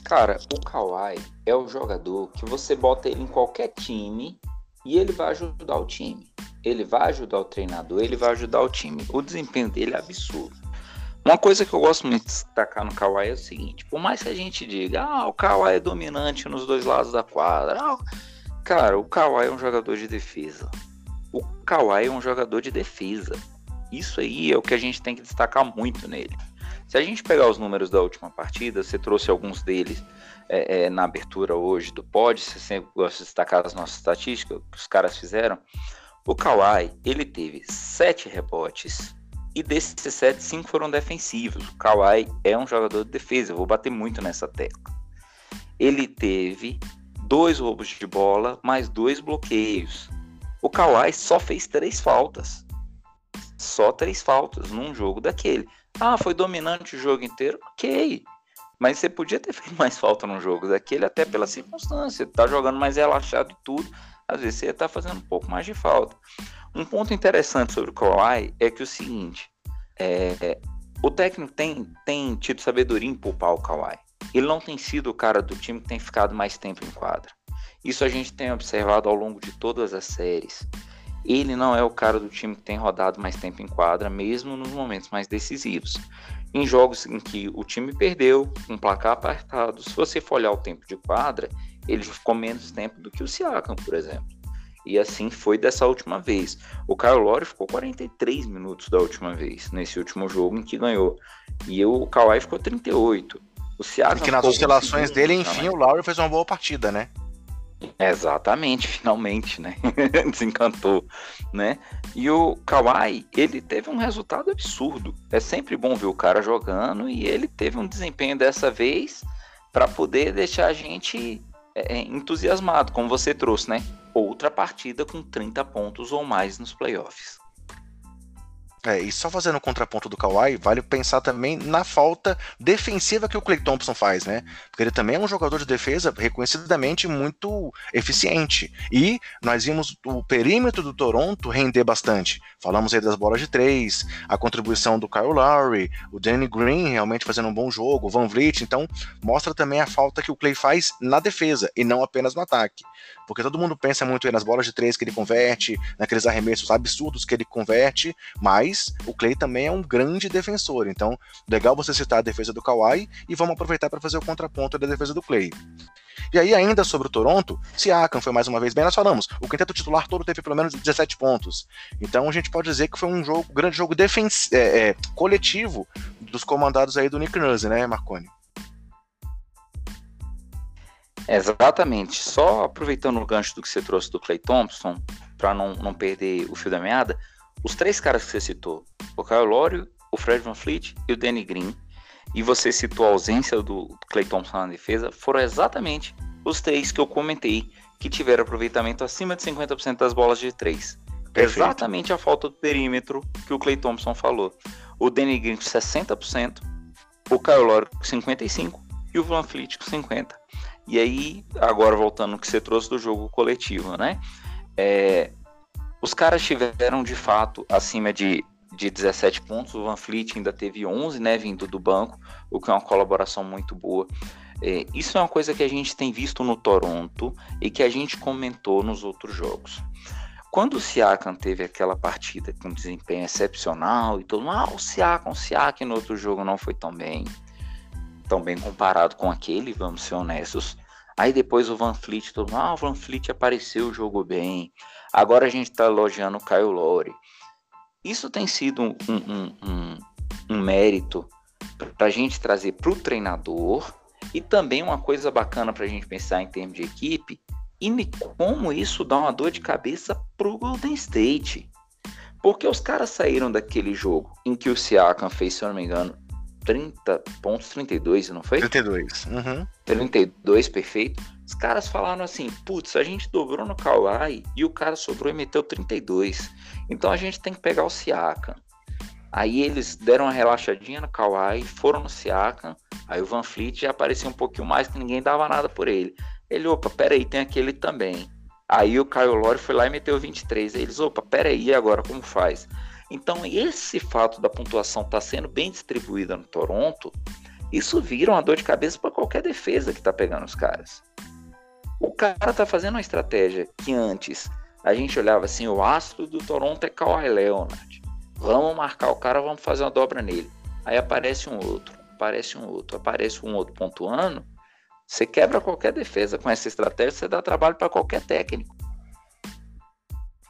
Cara, o Kawhi é o jogador que você bota ele em qualquer time e ele vai ajudar o time ele vai ajudar o treinador, ele vai ajudar o time. O desempenho dele é absurdo. Uma coisa que eu gosto muito de destacar no Kawhi é o seguinte: por mais que a gente diga, ah, o Kawhi é dominante nos dois lados da quadra, ah, cara, o Kawhi é um jogador de defesa. O Kawhi é um jogador de defesa. Isso aí é o que a gente tem que destacar muito nele. Se a gente pegar os números da última partida, você trouxe alguns deles é, é, na abertura hoje do pod, você sempre gosta de destacar as nossas estatísticas que os caras fizeram. O Kawhi, ele teve sete rebotes e desses sete, cinco foram defensivos. O Kawhi é um jogador de defesa, eu vou bater muito nessa tecla. Ele teve dois roubos de bola, mais dois bloqueios. O Kawhi só fez três faltas. Só três faltas num jogo daquele. Ah, foi dominante o jogo inteiro? Ok. Mas você podia ter feito mais falta num jogo daquele, até pela circunstância. Tá jogando mais relaxado e tudo às vezes você está fazendo um pouco mais de falta. Um ponto interessante sobre o Kawhi é que o seguinte, é, o técnico tem, tem tido sabedoria em poupar o Kawhi. Ele não tem sido o cara do time que tem ficado mais tempo em quadra. Isso a gente tem observado ao longo de todas as séries. Ele não é o cara do time que tem rodado mais tempo em quadra, mesmo nos momentos mais decisivos. Em jogos em que o time perdeu, um placar apertado, se você for olhar o tempo de quadra, ele ficou menos tempo do que o Siakam, por exemplo. E assim foi dessa última vez. O Kyle Lowry ficou 43 minutos da última vez, nesse último jogo em que ganhou. E o Kawhi ficou 38. O Siakam que nas oscilações dele, enfim, o Lowry fez uma boa partida, né? Exatamente, finalmente, né? Desencantou, né? E o Kawhi, ele teve um resultado absurdo. É sempre bom ver o cara jogando e ele teve um desempenho dessa vez para poder deixar a gente é, entusiasmado, como você trouxe, né? outra partida com 30 pontos ou mais nos playoffs. É, e só fazendo o contraponto do Kawhi, vale pensar também na falta defensiva que o Clay Thompson faz, né? Porque ele também é um jogador de defesa reconhecidamente muito eficiente. E nós vimos o perímetro do Toronto render bastante. Falamos aí das bolas de três, a contribuição do Kyle Lowry, o Danny Green realmente fazendo um bom jogo, o Van Vliet, então mostra também a falta que o Clay faz na defesa e não apenas no ataque. Porque todo mundo pensa muito nas bolas de três que ele converte, naqueles arremessos absurdos que ele converte, mas o Clay também é um grande defensor. Então, legal você citar a defesa do Kawhi e vamos aproveitar para fazer o contraponto da defesa do Clay. E aí, ainda sobre o Toronto, Siakam foi mais uma vez bem, nós falamos, o quinteto titular todo teve pelo menos 17 pontos. Então a gente pode dizer que foi um jogo, grande jogo defensivo, é, é, coletivo dos comandados aí do Nick Nurse, né, Marconi? Exatamente. Só aproveitando o gancho do que você trouxe do Clay Thompson, para não, não perder o fio da meada, os três caras que você citou, o Kyle Lowry, o Fred Van Fleet e o Danny Green, e você citou a ausência do Clay Thompson na defesa, foram exatamente os três que eu comentei que tiveram aproveitamento acima de 50% das bolas de três. Perfeito. Exatamente a falta do perímetro que o Clay Thompson falou. O Danny Green com 60%, o Kyle Lowry com 55% e o Van Fleet com 50%. E aí, agora voltando no que você trouxe do jogo coletivo, né? É, os caras tiveram de fato acima de, de 17 pontos. O Van Fleet ainda teve 11, né? Vindo do banco, o que é uma colaboração muito boa. É, isso é uma coisa que a gente tem visto no Toronto e que a gente comentou nos outros jogos. Quando o Siakam teve aquela partida com desempenho excepcional e todo mundo, ah, o Siakam, o Siakam no outro jogo não foi tão bem tão bem comparado com aquele, vamos ser honestos. Aí depois o Van Fleet, todo mundo, ah, o Van Fleet apareceu, jogou bem. Agora a gente está elogiando o Kyle Lowry. Isso tem sido um, um, um, um mérito para a gente trazer para o treinador e também uma coisa bacana para a gente pensar em termos de equipe e como isso dá uma dor de cabeça para o Golden State. Porque os caras saíram daquele jogo em que o Siakam fez, se eu não me engano, 30 pontos, 32, não foi? 32. Uhum. 32, perfeito. Os caras falaram assim: putz, a gente dobrou no Kawhi e o cara sobrou e meteu 32. Então a gente tem que pegar o Siakam. Aí eles deram uma relaxadinha no Kawhi, foram no Siakam. Aí o Van Fleet já apareceu um pouquinho mais, que ninguém dava nada por ele. Ele, opa, peraí, tem aquele também. Aí o Kyle Lowry foi lá e meteu 23. Aí eles, opa, peraí, agora como faz? Então, esse fato da pontuação estar tá sendo bem distribuída no Toronto, isso vira uma dor de cabeça para qualquer defesa que está pegando os caras. O cara tá fazendo uma estratégia que antes a gente olhava assim, o astro do Toronto é Kawhi Leonard. Vamos marcar o cara, vamos fazer uma dobra nele. Aí aparece um outro, aparece um outro, aparece um outro pontuando. Você quebra qualquer defesa com essa estratégia, você dá trabalho para qualquer técnico.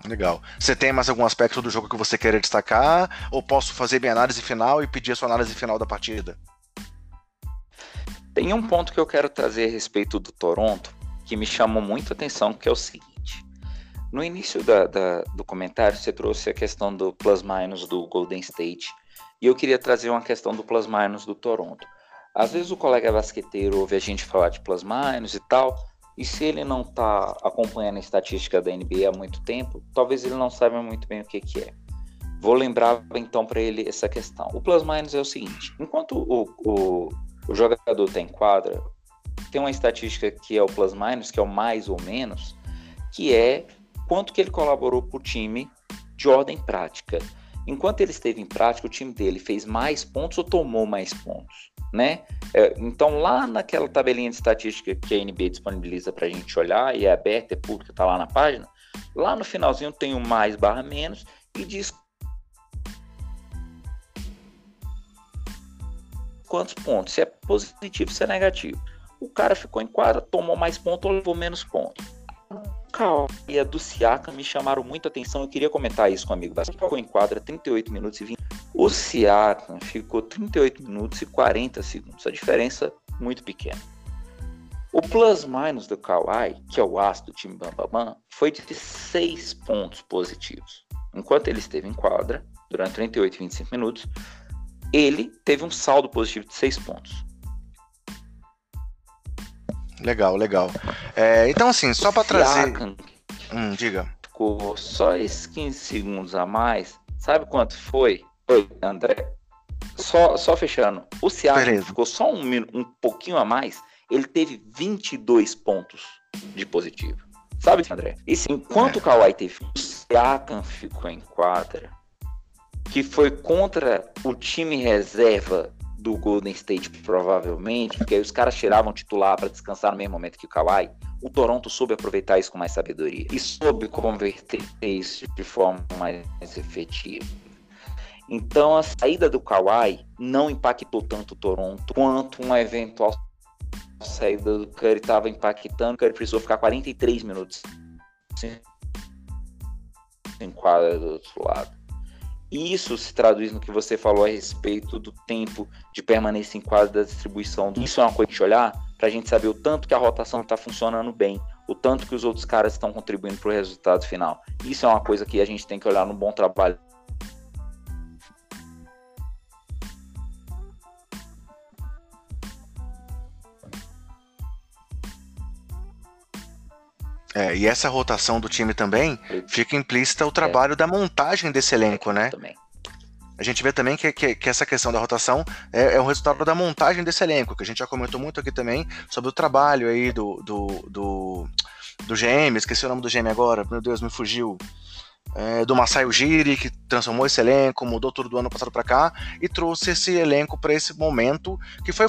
Legal. Você tem mais algum aspecto do jogo que você queira destacar? Ou posso fazer minha análise final e pedir a sua análise final da partida? Tem um ponto que eu quero trazer a respeito do Toronto que me chamou muito a atenção, que é o seguinte. No início da, da, do comentário, você trouxe a questão do plus-minus do Golden State. E eu queria trazer uma questão do plus-minus do Toronto. Às vezes o colega basqueteiro ouve a gente falar de plus-minus e tal, e se ele não está acompanhando a estatística da NBA há muito tempo, talvez ele não saiba muito bem o que, que é. Vou lembrar então para ele essa questão. O plus-minus é o seguinte: enquanto o, o, o jogador está em quadra, tem uma estatística que é o plus-minus, que é o mais ou menos, que é quanto que ele colaborou para o time de ordem prática. Enquanto ele esteve em prática, o time dele fez mais pontos ou tomou mais pontos né? É, então, lá naquela tabelinha de estatística que a NBA disponibiliza para a gente olhar, e é aberta, é pública, está lá na página, lá no finalzinho tem o mais barra menos e diz quantos pontos, se é positivo, se é negativo. O cara ficou em quadra, tomou mais pontos ou levou menos pontos. Kawhi e a do Siaka me chamaram muito atenção. Eu queria comentar isso com o amigo da ficou em quadra 38 minutos e 20. O Siaka ficou 38 minutos e 40 segundos. A diferença muito pequena. O plus-minus do Kawhi, que é o aço do time Bambam, foi de 6 pontos positivos. Enquanto ele esteve em quadra, durante 38 e 25 minutos, ele teve um saldo positivo de 6 pontos. Legal, legal. É, então, assim, só para trazer. Hum, diga. Ficou só esses 15 segundos a mais. Sabe quanto foi? Oi, André. Só, só fechando. O Siakam ficou só um, um pouquinho a mais. Ele teve 22 pontos de positivo. Sabe, André? E sim, enquanto é. o Kawhi teve, o Siakam ficou em quadra, que foi contra o time reserva do Golden State, provavelmente, porque aí os caras tiravam titular para descansar no mesmo momento que o Kawhi. O Toronto soube aproveitar isso com mais sabedoria e soube converter isso de forma mais efetiva. Então a saída do Kawhi não impactou tanto o Toronto quanto uma eventual saída do Curry estava impactando. O Curry precisou ficar 43 minutos em quadra do outro lado. Isso se traduz no que você falou a respeito do tempo de permanência em quadra da distribuição. Isso é uma coisa de olhar para a gente saber o tanto que a rotação está funcionando bem, o tanto que os outros caras estão contribuindo para o resultado final. Isso é uma coisa que a gente tem que olhar no bom trabalho É, e essa rotação do time também fica implícita o trabalho é. da montagem desse elenco, né? Também. A gente vê também que, que, que essa questão da rotação é, é, um resultado da montagem desse elenco, que a gente já comentou muito aqui também sobre o trabalho aí do, do, do, do GM, esqueci o nome do GM agora, meu Deus, me fugiu. É, do Masai Ujiri, que transformou esse elenco, mudou tudo do ano passado para cá e trouxe esse elenco para esse momento que foi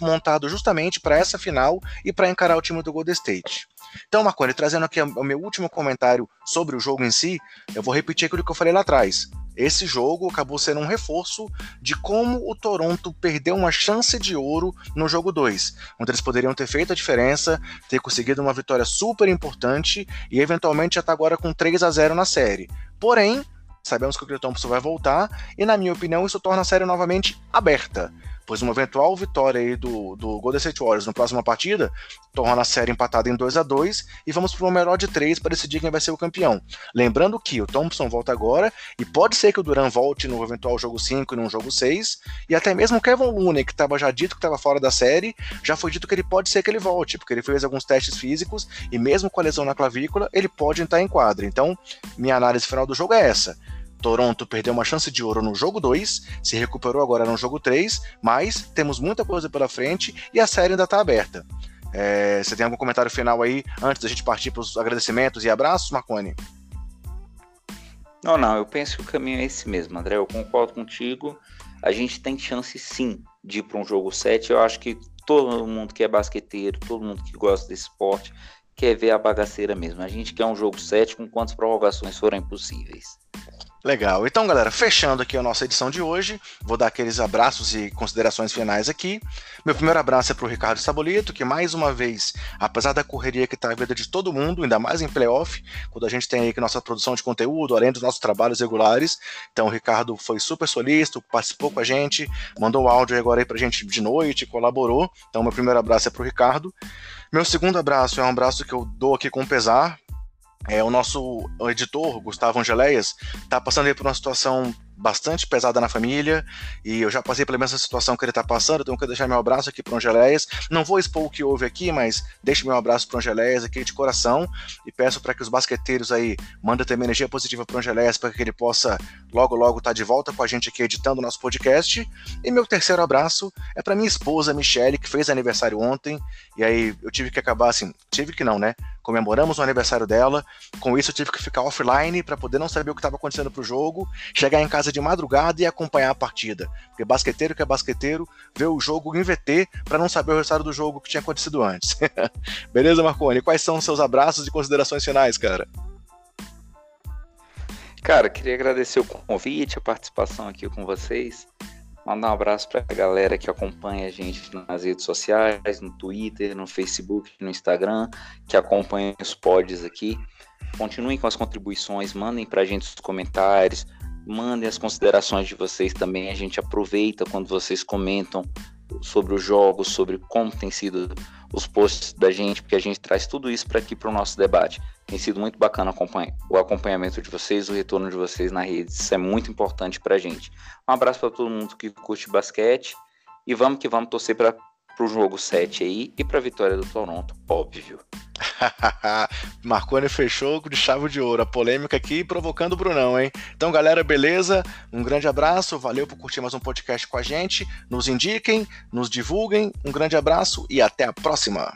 montado justamente para essa final e para encarar o time do Golden State. Então, Marconi, trazendo aqui o meu último comentário sobre o jogo em si, eu vou repetir aquilo que eu falei lá atrás. Esse jogo acabou sendo um reforço de como o Toronto perdeu uma chance de ouro no jogo 2, onde eles poderiam ter feito a diferença, ter conseguido uma vitória super importante e eventualmente já tá agora com 3 a 0 na série. Porém, sabemos que o Clay Thompson vai voltar e, na minha opinião, isso torna a série novamente aberta pois uma eventual vitória aí do, do Golden State Warriors na próxima partida torna a série empatada em 2 a 2 e vamos para o melhor de três para decidir quem vai ser o campeão. Lembrando que o Thompson volta agora e pode ser que o Duran volte no eventual jogo 5 e no jogo 6 e até mesmo o Kevin Looney, que estava já dito que estava fora da série, já foi dito que ele pode ser que ele volte, porque ele fez alguns testes físicos e mesmo com a lesão na clavícula, ele pode entrar em quadra. Então, minha análise final do jogo é essa. Toronto perdeu uma chance de ouro no jogo 2, se recuperou agora no jogo 3, mas temos muita coisa pela frente e a série ainda está aberta. É, você tem algum comentário final aí antes da gente partir para os agradecimentos e abraços, Marconi? Não, não, eu penso que o caminho é esse mesmo, André. Eu concordo contigo. A gente tem chance sim de ir para um jogo 7. Eu acho que todo mundo que é basqueteiro, todo mundo que gosta desse esporte, quer ver a bagaceira mesmo. A gente quer um jogo 7 com quantas prorrogações forem possíveis. Legal. Então, galera, fechando aqui a nossa edição de hoje, vou dar aqueles abraços e considerações finais aqui. Meu primeiro abraço é para o Ricardo Sabolito, que mais uma vez, apesar da correria que está a vida de todo mundo, ainda mais em playoff, quando a gente tem aí que nossa produção de conteúdo, além dos nossos trabalhos regulares. Então, o Ricardo foi super solícito, participou com a gente, mandou áudio agora aí para a gente de noite, colaborou. Então, meu primeiro abraço é para o Ricardo. Meu segundo abraço é um abraço que eu dou aqui com pesar é, o nosso editor, Gustavo Angeléias, está passando aí por uma situação bastante pesada na família, e eu já passei pela mesma situação que ele está passando, então eu quero deixar meu abraço aqui para o Angeléias. Não vou expor o que houve aqui, mas deixe meu abraço para o Angeléias aqui de coração, e peço para que os basqueteiros aí mandem também energia positiva para o Angeléias, para que ele possa logo, logo estar tá de volta com a gente aqui editando o nosso podcast. E meu terceiro abraço é para minha esposa, Michele, que fez aniversário ontem, e aí eu tive que acabar assim, tive que não, né? comemoramos o aniversário dela. Com isso, eu tive que ficar offline para poder não saber o que estava acontecendo pro jogo, chegar em casa de madrugada e acompanhar a partida. Porque basqueteiro que é basqueteiro vê o jogo em VT para não saber o resultado do jogo que tinha acontecido antes. Beleza, Marconi? Quais são os seus abraços e considerações finais, cara? Cara, queria agradecer o convite, a participação aqui com vocês. Mandar um abraço para a galera que acompanha a gente nas redes sociais, no Twitter, no Facebook, no Instagram, que acompanha os pods aqui. Continuem com as contribuições, mandem para a gente os comentários, mandem as considerações de vocês também. A gente aproveita quando vocês comentam sobre os jogos, sobre como tem sido os posts da gente, porque a gente traz tudo isso para aqui para o nosso debate. Tem sido muito bacana o acompanhamento de vocês, o retorno de vocês na rede. Isso é muito importante para a gente. Um abraço para todo mundo que curte basquete e vamos que vamos torcer para o jogo 7 aí e para a vitória do Toronto, óbvio. Marconi fechou de chave de ouro. A polêmica aqui provocando o Brunão, hein? Então, galera, beleza? Um grande abraço. Valeu por curtir mais um podcast com a gente. Nos indiquem, nos divulguem. Um grande abraço e até a próxima.